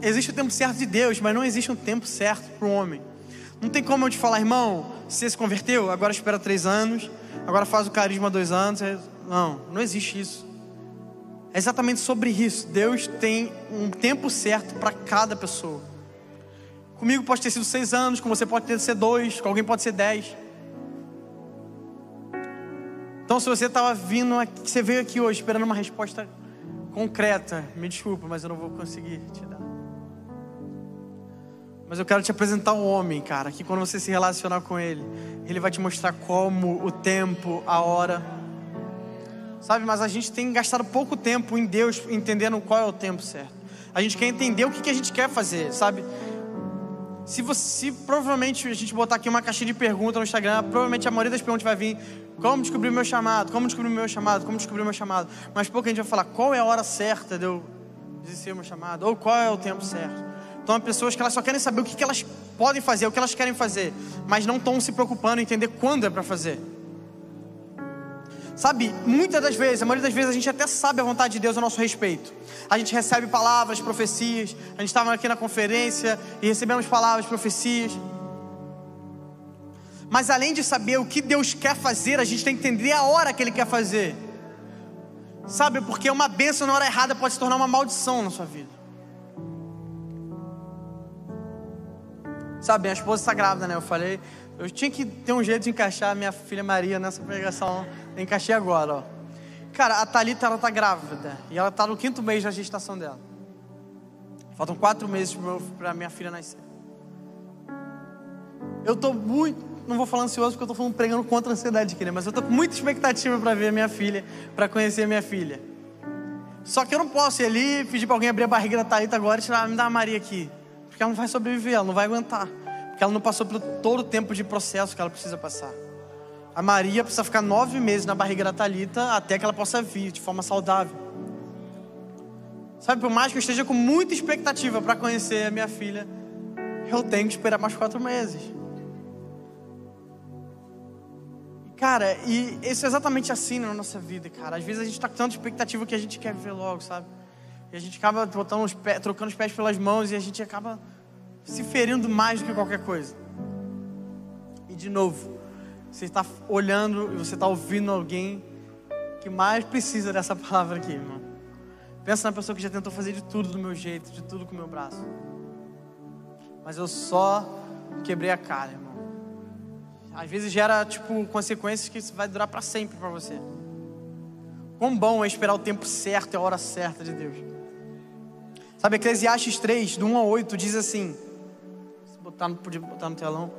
existe o tempo certo de Deus, mas não existe um tempo certo para o homem. Não tem como eu te falar, irmão, você se converteu, agora espera três anos agora faz o carisma dois anos. É, não, não existe isso. É exatamente sobre isso. Deus tem um tempo certo para cada pessoa. Comigo pode ter sido seis anos, com você pode ter sido dois, com alguém pode ser dez. Então, se você estava vindo, aqui, você veio aqui hoje esperando uma resposta concreta, me desculpa, mas eu não vou conseguir te dar. Mas eu quero te apresentar um homem, cara, que quando você se relacionar com ele, ele vai te mostrar como, o tempo, a hora. Sabe, mas a gente tem gastado pouco tempo em Deus entendendo qual é o tempo certo. A gente quer entender o que, que a gente quer fazer, sabe? Se você, se provavelmente a gente botar aqui uma caixinha de perguntas no Instagram, provavelmente a maioria das perguntas vai vir: como descobrir meu chamado? Como descobrir meu chamado? Como descobrir meu chamado? Mas pouco a gente vai falar qual é a hora certa de eu exercer o meu chamado, ou qual é o tempo certo. Então, há pessoas que elas só querem saber o que, que elas podem fazer, o que elas querem fazer, mas não estão se preocupando em entender quando é para fazer. Sabe, muitas das vezes, a maioria das vezes, a gente até sabe a vontade de Deus a nosso respeito. A gente recebe palavras, profecias. A gente estava aqui na conferência e recebemos palavras, profecias. Mas além de saber o que Deus quer fazer, a gente tem que entender a hora que Ele quer fazer. Sabe, porque uma bênção na hora errada pode se tornar uma maldição na sua vida. Sabe, minha esposa está grávida, né? Eu falei, eu tinha que ter um jeito de encaixar a minha filha Maria nessa pregação. Encaixei agora, ó. Cara, a Thalita, ela tá grávida. E ela tá no quinto mês da gestação dela. Faltam quatro meses para minha filha nascer. Eu tô muito, não vou falar ansioso porque eu tô falando pregando contra a ansiedade aqui, né? Mas eu tô com muita expectativa para ver a minha filha, para conhecer a minha filha. Só que eu não posso ir ali pedir para alguém abrir a barriga da Thalita agora e tirar, me dá a Maria aqui. Porque ela não vai sobreviver, ela não vai aguentar. Porque ela não passou por todo o tempo de processo que ela precisa passar. A Maria precisa ficar nove meses na barriga da Talita até que ela possa vir de forma saudável. Sabe, por mais que eu esteja com muita expectativa para conhecer a minha filha, eu tenho que esperar mais quatro meses. Cara, e isso é exatamente assim na nossa vida, cara. Às vezes a gente está com tanta expectativa que a gente quer ver logo, sabe? E a gente acaba botando os pés, trocando os pés pelas mãos e a gente acaba se ferindo mais do que qualquer coisa. E de novo, você está olhando e você está ouvindo alguém que mais precisa dessa palavra aqui, irmão. Pensa na pessoa que já tentou fazer de tudo do meu jeito, de tudo com o meu braço. Mas eu só quebrei a cara, irmão às vezes gera tipo consequências que vai durar para sempre para você. Quão bom é esperar o tempo certo e a hora certa de Deus. Sabe, Eclesiastes 3, do 1 ao 8, diz assim: botar, podia botar no telão.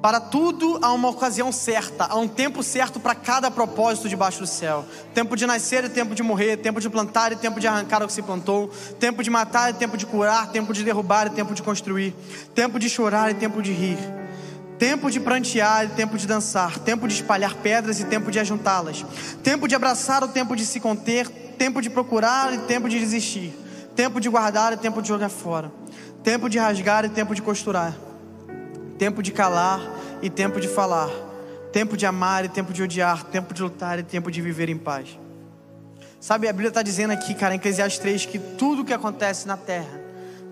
Para tudo há uma ocasião certa, há um tempo certo para cada propósito debaixo do céu. Tempo de nascer e tempo de morrer, tempo de plantar e tempo de arrancar o que se plantou, tempo de matar e tempo de curar, tempo de derrubar e tempo de construir, tempo de chorar e tempo de rir Tempo de prantear e tempo de dançar, tempo de espalhar pedras e tempo de ajuntá-las, tempo de abraçar o tempo de se conter, tempo de procurar e tempo de desistir, tempo de guardar e tempo de jogar fora, tempo de rasgar e tempo de costurar, tempo de calar e tempo de falar, tempo de amar e tempo de odiar, tempo de lutar e tempo de viver em paz. Sabe, a Bíblia está dizendo aqui, cara, em Eclesiastes 3, que tudo o que acontece na terra,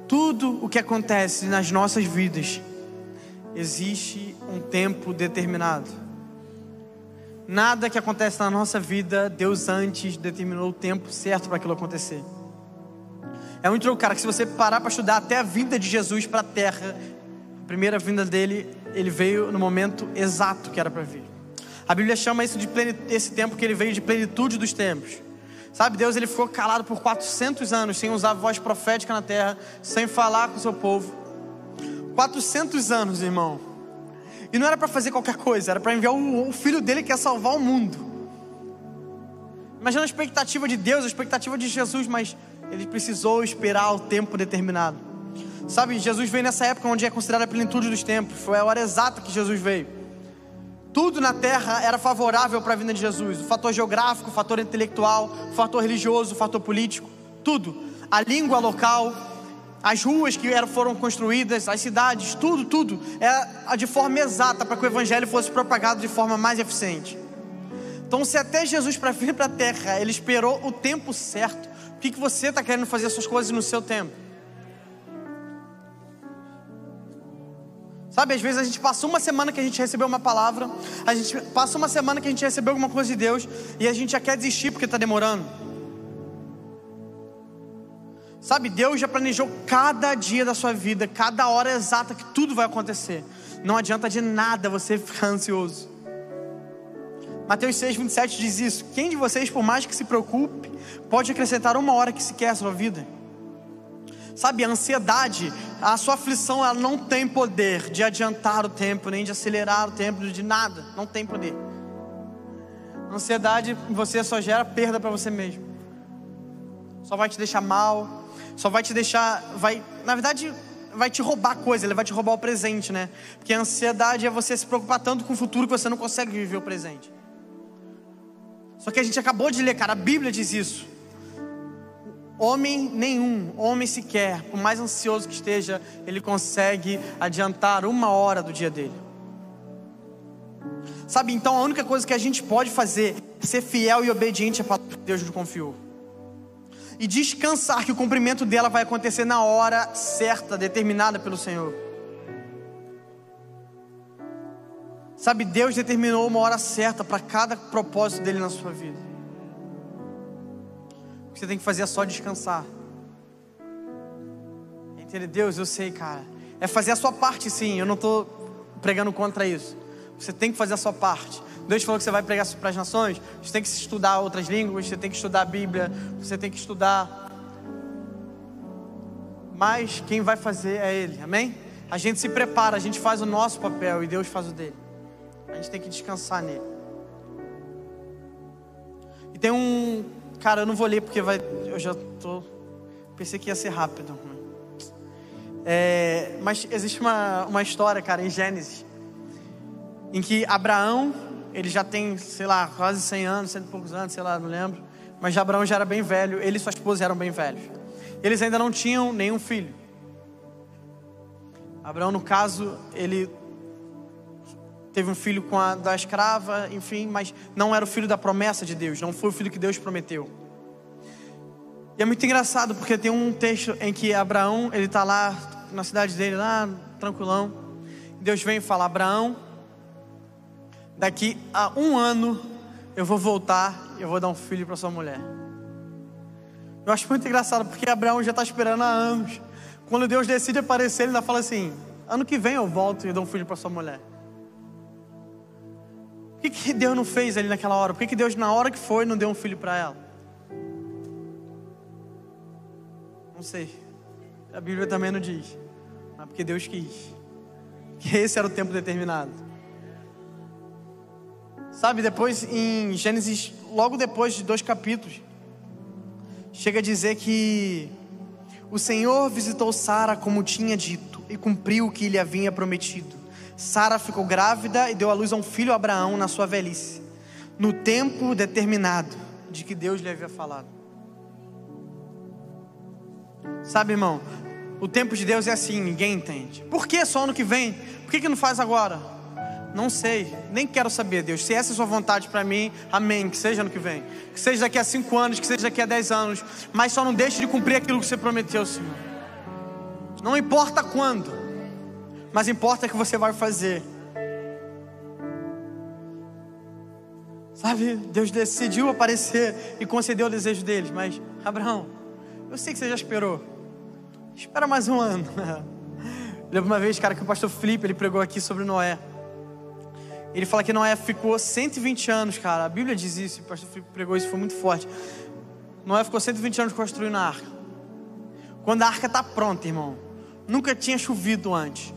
tudo o que acontece nas nossas vidas, existe um tempo determinado. Nada que acontece na nossa vida, Deus antes determinou o tempo certo para aquilo acontecer. É muito louco, cara, que se você parar para estudar até a vinda de Jesus para a terra, a primeira vinda dele, ele veio no momento exato que era para vir. A Bíblia chama isso de esse tempo que ele veio de plenitude dos tempos. Sabe, Deus ele ficou calado por 400 anos sem usar voz profética na terra, sem falar com o seu povo. 400 anos, irmão. E não era para fazer qualquer coisa, era para enviar o, filho dele que ia salvar o mundo. Imagina a expectativa de Deus, a expectativa de Jesus, mas ele precisou esperar o tempo determinado. Sabe, Jesus veio nessa época onde é considerada a plenitude dos tempos, foi a hora exata que Jesus veio. Tudo na terra era favorável para a vinda de Jesus: o fator geográfico, o fator intelectual, o fator religioso, o fator político, tudo. A língua local, as ruas que eram, foram construídas, as cidades, tudo, tudo, é de forma exata para que o evangelho fosse propagado de forma mais eficiente. Então, se até Jesus para vir para a terra, ele esperou o tempo certo, que, que você está querendo fazer as suas coisas no seu tempo? Sabe, às vezes a gente passa uma semana que a gente recebeu uma palavra, a gente passa uma semana que a gente recebeu alguma coisa de Deus e a gente já quer desistir porque está demorando. Sabe, Deus já planejou cada dia da sua vida, cada hora exata que tudo vai acontecer. Não adianta de nada você ficar ansioso. Mateus 6, 27 diz isso: Quem de vocês, por mais que se preocupe, pode acrescentar uma hora que se quer a sua vida? Sabe, a ansiedade, a sua aflição, ela não tem poder de adiantar o tempo, nem de acelerar o tempo, de nada. Não tem poder. A ansiedade você só gera perda para você mesmo. Só vai te deixar mal, só vai te deixar, vai, na verdade, vai te roubar coisa, ele vai te roubar o presente, né? Porque a ansiedade é você se preocupar tanto com o futuro que você não consegue viver o presente. Só que a gente acabou de ler, cara, a Bíblia diz isso. Homem nenhum, homem sequer, por mais ansioso que esteja, ele consegue adiantar uma hora do dia dele. Sabe, então a única coisa que a gente pode fazer é ser fiel e obediente à palavra que Deus nos confiou e descansar que o cumprimento dela vai acontecer na hora certa, determinada pelo Senhor. Sabe, Deus determinou uma hora certa para cada propósito dele na sua vida. O que você tem que fazer é só descansar. Entender, Deus, eu sei, cara. É fazer a sua parte, sim. Eu não estou pregando contra isso. Você tem que fazer a sua parte. Deus falou que você vai pregar para as nações, você tem que estudar outras línguas, você tem que estudar a Bíblia, você tem que estudar. Mas quem vai fazer é Ele, amém? A gente se prepara, a gente faz o nosso papel e Deus faz o dele. A gente tem que descansar nele. E tem um. Cara, eu não vou ler porque vai. Eu já tô. Pensei que ia ser rápido. É, mas existe uma, uma história, cara, em Gênesis, em que Abraão ele já tem, sei lá, quase 100 anos, cento e poucos anos, sei lá, não lembro. mas Abraão já era bem velho, ele e sua esposa eram bem velhos. Eles ainda não tinham nenhum filho. Abraão, no caso, ele teve um filho com a da escrava, enfim, mas não era o filho da promessa de Deus, não foi o filho que Deus prometeu. E é muito engraçado porque tem um texto em que Abraão, ele está lá na cidade dele, lá tranquilão. Deus vem e fala: Abraão, daqui a um ano eu vou voltar e eu vou dar um filho para sua mulher. Eu acho muito engraçado porque Abraão já está esperando há anos. Quando Deus decide aparecer, ele ainda fala assim: ano que vem eu volto e dou um filho para sua mulher. Que, que Deus não fez ali naquela hora? Por que, que Deus, na hora que foi, não deu um filho para ela? Não sei. A Bíblia também não diz. Mas porque Deus quis. Que esse era o tempo determinado. Sabe, depois em Gênesis, logo depois de dois capítulos, chega a dizer que o Senhor visitou Sara como tinha dito e cumpriu o que lhe havia prometido. Sara ficou grávida e deu à luz a um filho a Abraão na sua velhice, no tempo determinado de que Deus lhe havia falado. Sabe, irmão, o tempo de Deus é assim, ninguém entende. Por que só ano que vem? Por que, que não faz agora? Não sei, nem quero saber, Deus. Se essa é a sua vontade para mim, amém. Que seja ano que vem. Que seja daqui a cinco anos, que seja daqui a dez anos. Mas só não deixe de cumprir aquilo que você prometeu, Senhor. Não importa quando, mas importa que você vai fazer. Sabe, Deus decidiu aparecer e concedeu o desejo deles, mas Abraão, eu sei que você já esperou. Espera mais um ano. Lembro uma vez, cara, que o pastor Felipe, ele pregou aqui sobre Noé. Ele fala que Noé ficou 120 anos, cara. A Bíblia diz isso, o pastor Felipe pregou isso, foi muito forte. Noé ficou 120 anos construindo a arca. Quando a arca está pronta, irmão, nunca tinha chovido antes.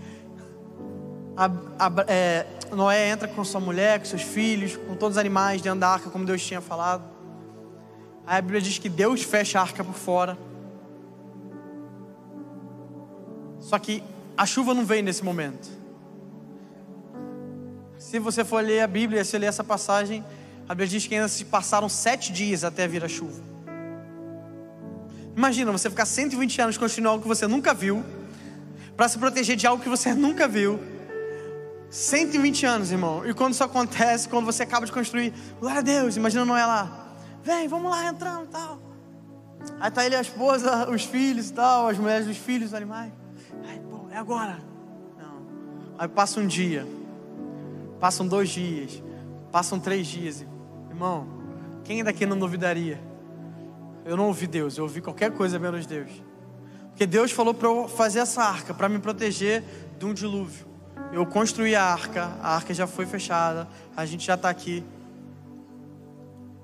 A, a, é, Noé entra com sua mulher, com seus filhos, com todos os animais dentro da arca, como Deus tinha falado. Aí a Bíblia diz que Deus fecha a arca por fora. Só que a chuva não veio nesse momento. Se você for ler a Bíblia, se ler essa passagem, a Bíblia diz que ainda se passaram sete dias até vir a chuva. Imagina você ficar 120 anos construindo algo que você nunca viu, para se proteger de algo que você nunca viu. 120 anos, irmão. E quando isso acontece, quando você acaba de construir, glória a Deus, imagina Noé lá. Vem, vamos lá, entrando e tal. Aí tá ele, a esposa, os filhos e tal, as mulheres dos filhos, os animais é agora. Não. Aí passa um dia, passam dois dias, passam três dias. Irmão, quem daqui não duvidaria? Eu não ouvi Deus, eu ouvi qualquer coisa menos Deus. Porque Deus falou para eu fazer essa arca para me proteger de um dilúvio. Eu construí a arca, a arca já foi fechada, a gente já está aqui.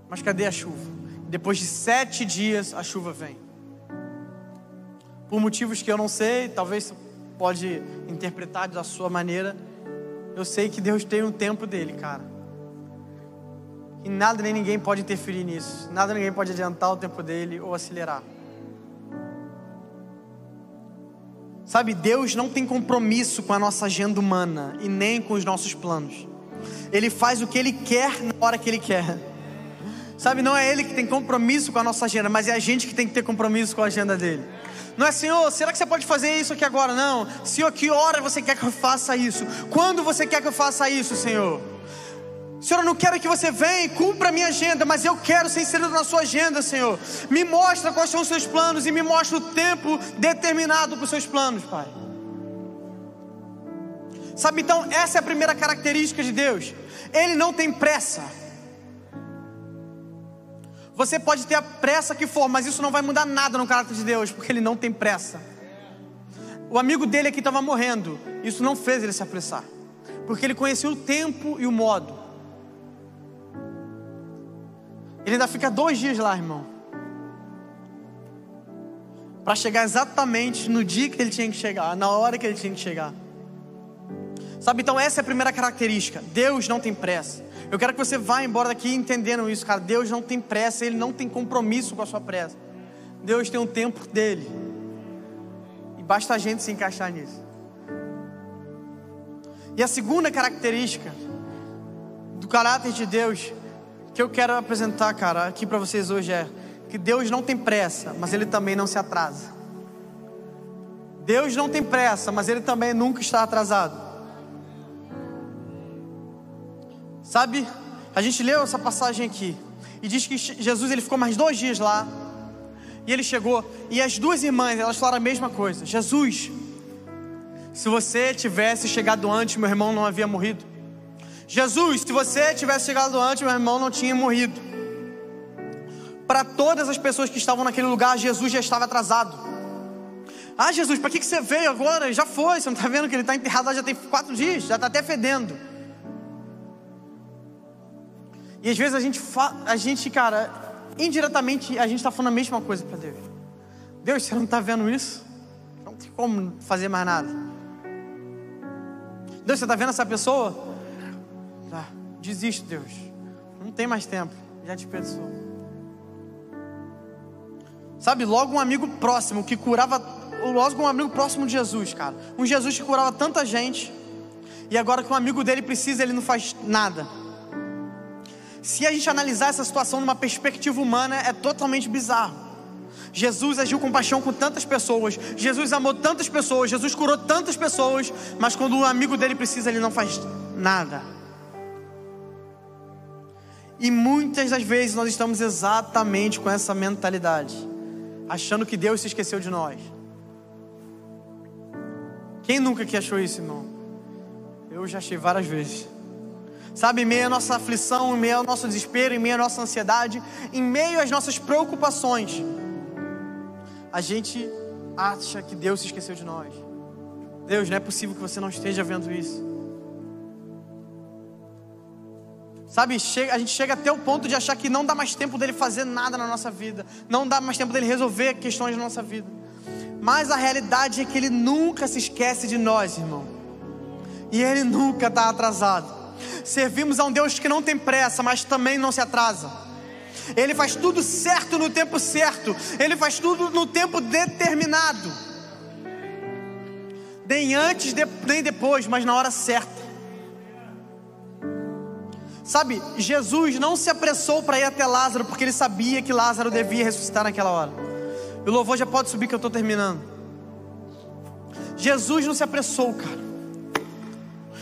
Mas cadê a chuva? Depois de sete dias a chuva vem. Por motivos que eu não sei, talvez pode interpretar da sua maneira. Eu sei que Deus tem um tempo dele, cara. E nada nem ninguém pode interferir nisso. Nada ninguém pode adiantar o tempo dele ou acelerar. Sabe, Deus não tem compromisso com a nossa agenda humana e nem com os nossos planos. Ele faz o que ele quer na hora que ele quer. Sabe, não é ele que tem compromisso com a nossa agenda, mas é a gente que tem que ter compromisso com a agenda dele. Não é, Senhor, será que você pode fazer isso aqui agora? Não. Senhor, que hora você quer que eu faça isso? Quando você quer que eu faça isso, Senhor? Senhor, eu não quero que você venha e cumpra a minha agenda, mas eu quero ser inserido na sua agenda, Senhor. Me mostra quais são os seus planos e me mostra o tempo determinado para os seus planos, Pai. Sabe, então, essa é a primeira característica de Deus. Ele não tem pressa. Você pode ter a pressa que for, mas isso não vai mudar nada no caráter de Deus, porque ele não tem pressa. O amigo dele aqui estava morrendo, isso não fez ele se apressar, porque ele conhecia o tempo e o modo. Ele ainda fica dois dias lá, irmão, para chegar exatamente no dia que ele tinha que chegar, na hora que ele tinha que chegar. Sabe, então essa é a primeira característica: Deus não tem pressa. Eu quero que você vá embora daqui entendendo isso, cara. Deus não tem pressa, Ele não tem compromisso com a sua pressa. Deus tem um tempo dele. E basta a gente se encaixar nisso. E a segunda característica do caráter de Deus, que eu quero apresentar, cara, aqui para vocês hoje é que Deus não tem pressa, mas Ele também não se atrasa. Deus não tem pressa, mas Ele também nunca está atrasado. Sabe, a gente leu essa passagem aqui e diz que Jesus ele ficou mais dois dias lá e ele chegou e as duas irmãs elas falaram a mesma coisa: Jesus, se você tivesse chegado antes, meu irmão não havia morrido. Jesus, se você tivesse chegado antes, meu irmão não tinha morrido. Para todas as pessoas que estavam naquele lugar, Jesus já estava atrasado. Ah, Jesus, para que, que você veio agora? Já foi, você não está vendo que ele está enterrado lá já tem quatro dias, já está até fedendo. E às vezes a gente, a gente cara, indiretamente a gente está falando a mesma coisa para Deus. Deus, você não está vendo isso? Não tem como fazer mais nada. Deus, você está vendo essa pessoa? Desiste, Deus. Não tem mais tempo. Já desperdiçou. Sabe, logo um amigo próximo que curava, logo um amigo próximo de Jesus, cara. Um Jesus que curava tanta gente. E agora que um amigo dele precisa, ele não faz nada. Se a gente analisar essa situação numa perspectiva humana, é totalmente bizarro. Jesus agiu com paixão com tantas pessoas, Jesus amou tantas pessoas, Jesus curou tantas pessoas, mas quando o amigo dele precisa, ele não faz nada. E muitas das vezes nós estamos exatamente com essa mentalidade, achando que Deus se esqueceu de nós. Quem nunca que achou isso, irmão? Eu já achei várias vezes. Sabe, em meio à nossa aflição, em meio ao nosso desespero, em meio à nossa ansiedade, em meio às nossas preocupações, a gente acha que Deus se esqueceu de nós. Deus, não é possível que você não esteja vendo isso. Sabe, a gente chega até o ponto de achar que não dá mais tempo dele fazer nada na nossa vida, não dá mais tempo dele resolver questões na nossa vida. Mas a realidade é que ele nunca se esquece de nós, irmão. E ele nunca está atrasado. Servimos a um Deus que não tem pressa, mas também não se atrasa. Ele faz tudo certo no tempo certo. Ele faz tudo no tempo determinado. Nem antes, nem depois, mas na hora certa. Sabe, Jesus não se apressou para ir até Lázaro porque ele sabia que Lázaro devia ressuscitar naquela hora. O louvor já pode subir que eu estou terminando. Jesus não se apressou, cara.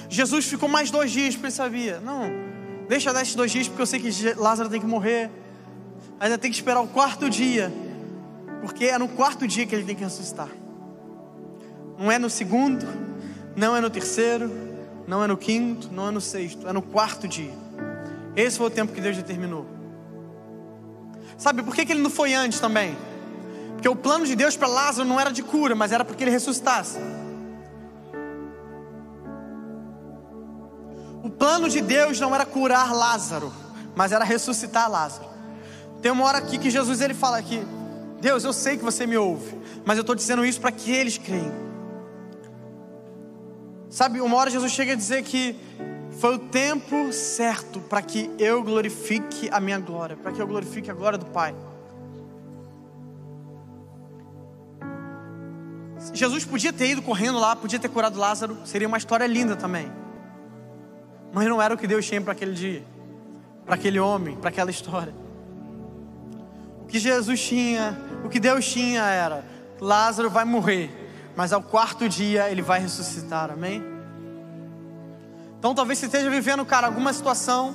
Jesus ficou mais dois dias porque ele sabia. Não, deixa dar esses dois dias porque eu sei que Lázaro tem que morrer. Ainda tem que esperar o quarto dia, porque é no quarto dia que ele tem que ressuscitar. Não é no segundo, não é no terceiro, não é no quinto, não é no sexto, é no quarto dia. Esse foi o tempo que Deus determinou. Sabe por que, que ele não foi antes também? Porque o plano de Deus para Lázaro não era de cura, mas era para que ele ressuscitasse. O plano de Deus não era curar Lázaro, mas era ressuscitar Lázaro. Tem uma hora aqui que Jesus ele fala aqui: Deus, eu sei que você me ouve, mas eu estou dizendo isso para que eles creem. Sabe, uma hora Jesus chega a dizer que foi o tempo certo para que eu glorifique a minha glória, para que eu glorifique a glória do Pai. Jesus podia ter ido correndo lá, podia ter curado Lázaro, seria uma história linda também. Mas não era o que Deus tinha para aquele dia, para aquele homem, para aquela história. O que Jesus tinha, o que Deus tinha era: Lázaro vai morrer, mas ao quarto dia ele vai ressuscitar, amém? Então talvez você esteja vivendo, cara, alguma situação.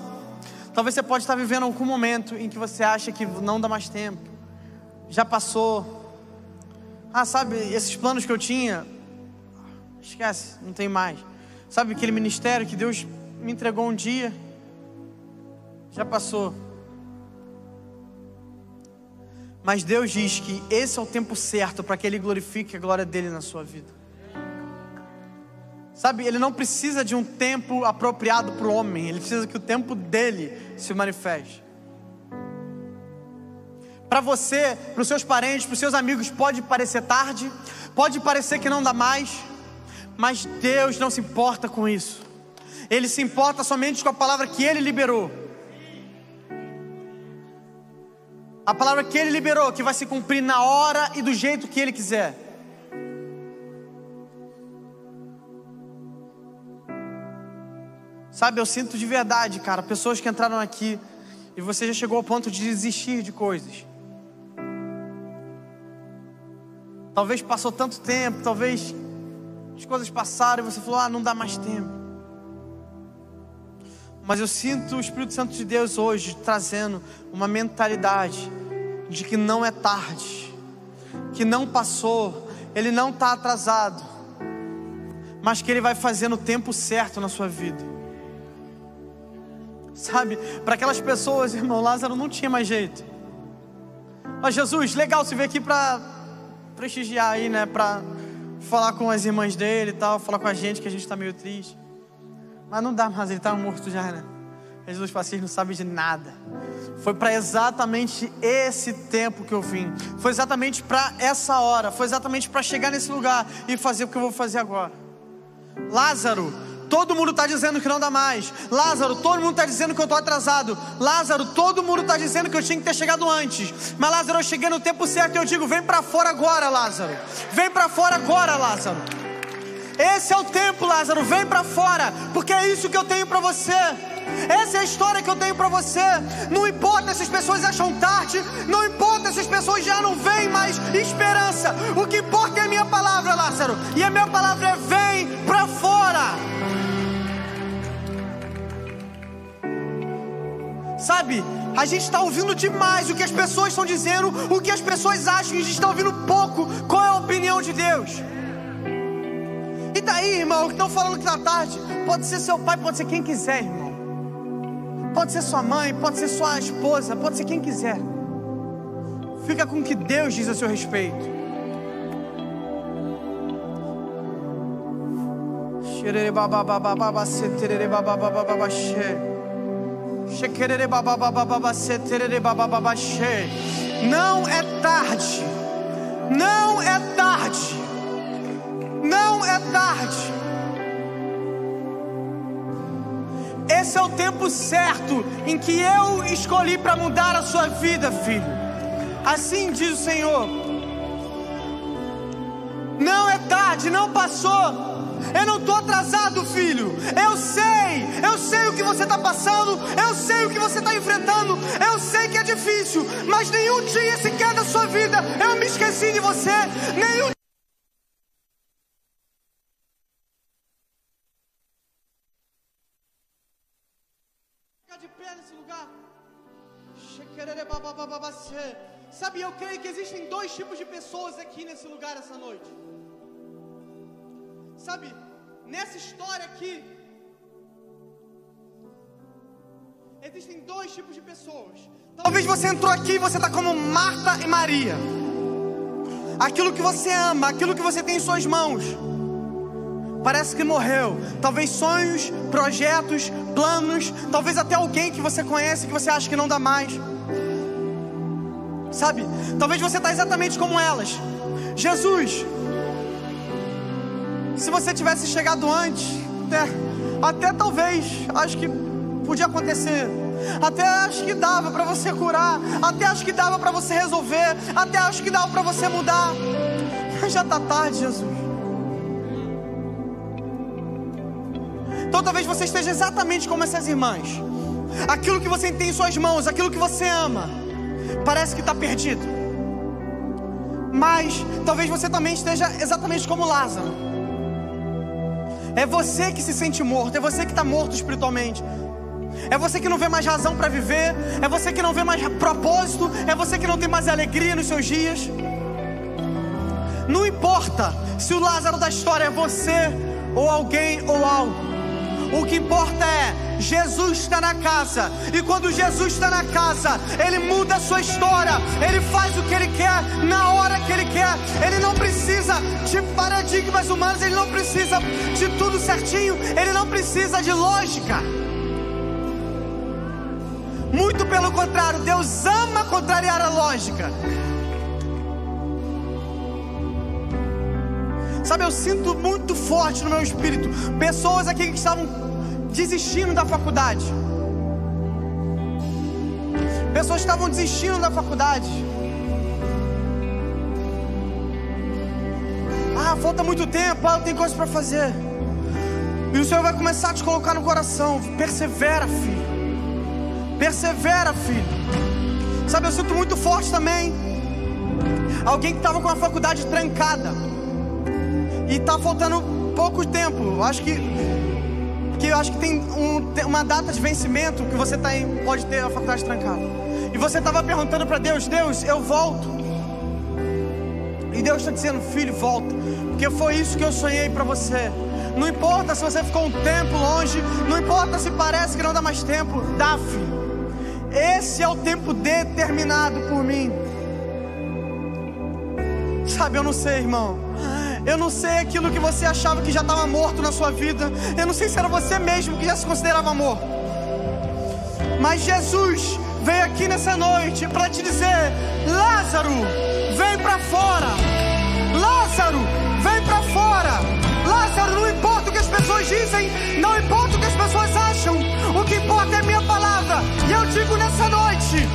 Talvez você pode estar vivendo algum momento em que você acha que não dá mais tempo. Já passou. Ah, sabe, esses planos que eu tinha, esquece, não tem mais. Sabe aquele ministério que Deus me entregou um dia? Já passou. Mas Deus diz que esse é o tempo certo para que Ele glorifique a glória dele na sua vida. Sabe, ele não precisa de um tempo apropriado para o homem, ele precisa que o tempo dele se manifeste. Para você, para os seus parentes, para os seus amigos, pode parecer tarde, pode parecer que não dá mais, mas Deus não se importa com isso. Ele se importa somente com a palavra que ele liberou. A palavra que ele liberou, que vai se cumprir na hora e do jeito que ele quiser. Sabe, eu sinto de verdade, cara, pessoas que entraram aqui E você já chegou ao ponto de desistir de coisas. Talvez passou tanto tempo, talvez as coisas passaram e você falou: ah, não dá mais tempo. Mas eu sinto o Espírito Santo de Deus hoje trazendo uma mentalidade de que não é tarde, que não passou, ele não está atrasado, mas que ele vai fazer no tempo certo na sua vida. Sabe, para aquelas pessoas, irmão, Lázaro não tinha mais jeito. Ó Jesus, legal você vir aqui para prestigiar aí, né? Para falar com as irmãs dele e tal, falar com a gente que a gente está meio triste. Mas não dá mais, ele está morto já, né? Jesus fala, vocês não sabem de nada. Foi para exatamente esse tempo que eu vim. Foi exatamente para essa hora. Foi exatamente para chegar nesse lugar e fazer o que eu vou fazer agora. Lázaro, todo mundo está dizendo que não dá mais. Lázaro, todo mundo está dizendo que eu estou atrasado. Lázaro, todo mundo está dizendo que eu tinha que ter chegado antes. Mas Lázaro, eu cheguei no tempo certo e eu digo: vem para fora agora, Lázaro. Vem para fora agora, Lázaro. Esse é o tempo, Lázaro. Vem para fora, porque é isso que eu tenho para você. Essa é a história que eu tenho para você. Não importa se as pessoas acham tarde, não importa se as pessoas já não veem mais esperança. O que importa é a minha palavra, Lázaro. E a minha palavra é: vem para fora. Sabe, a gente está ouvindo demais o que as pessoas estão dizendo, o que as pessoas acham, e a gente está ouvindo pouco qual é a opinião de Deus. E daí, irmão, que estão falando que está tarde, pode ser seu pai, pode ser quem quiser, irmão. Pode ser sua mãe, pode ser sua esposa, pode ser quem quiser. Fica com o que Deus diz a seu respeito. Não é tarde. Não é tarde. Não é tarde. Esse é o tempo certo em que eu escolhi para mudar a sua vida, filho. Assim diz o Senhor. Não é tarde, não passou. Eu não estou atrasado, filho. Eu sei, eu sei o que você está passando, eu sei o que você está enfrentando, eu sei que é difícil, mas nenhum dia sequer da sua vida eu me esqueci de você. Nenhum de pé nesse lugar. Sabe, eu creio que existem dois tipos de pessoas aqui nesse lugar essa noite. Sabe, nessa história aqui, existem dois tipos de pessoas. Talvez você entrou aqui e você está como Marta e Maria. Aquilo que você ama, aquilo que você tem em suas mãos parece que morreu. Talvez sonhos, projetos, planos, talvez até alguém que você conhece que você acha que não dá mais. Sabe? Talvez você está exatamente como elas. Jesus, se você tivesse chegado antes, até, até talvez, acho que podia acontecer. Até acho que dava para você curar, até acho que dava para você resolver, até acho que dava para você mudar. Mas já está tarde, Jesus. Então talvez você esteja exatamente como essas irmãs. Aquilo que você tem em suas mãos, aquilo que você ama, parece que está perdido. Mas talvez você também esteja exatamente como Lázaro. É você que se sente morto, é você que está morto espiritualmente. É você que não vê mais razão para viver, é você que não vê mais propósito, é você que não tem mais alegria nos seus dias. Não importa se o Lázaro da história é você, ou alguém, ou algo. O que importa é Jesus está na casa. E quando Jesus está na casa, Ele muda a sua história. Ele faz o que Ele quer na hora que Ele quer. Ele não precisa de paradigmas humanos. Ele não precisa de tudo certinho. Ele não precisa de lógica. Muito pelo contrário, Deus ama contrariar a lógica. Sabe, eu sinto muito forte no meu espírito pessoas aqui que estavam desistindo da faculdade. Pessoas estavam desistindo da faculdade. Ah, falta muito tempo, ah, eu tenho coisas para fazer. E o Senhor vai começar a te colocar no coração. Persevera, filho. Persevera, filho. Sabe, eu sinto muito forte também. Alguém que estava com a faculdade trancada. E está faltando pouco tempo. Acho que que eu acho que tem um, uma data de vencimento que você tá em, pode ter a faculdade trancada. E você estava perguntando para Deus, Deus, eu volto. E Deus está dizendo, filho, volta, porque foi isso que eu sonhei para você. Não importa se você ficou um tempo longe, não importa se parece que não dá mais tempo, dá, filho. Esse é o tempo determinado por mim. Sabe, eu não sei, irmão. Eu não sei aquilo que você achava que já estava morto na sua vida. Eu não sei se era você mesmo que já se considerava morto. Mas Jesus veio aqui nessa noite para te dizer: Lázaro, vem para fora. Lázaro, vem para fora. Lázaro, não importa o que as pessoas dizem, não importa o que as pessoas acham. O que importa é a minha palavra. E eu digo nessa noite: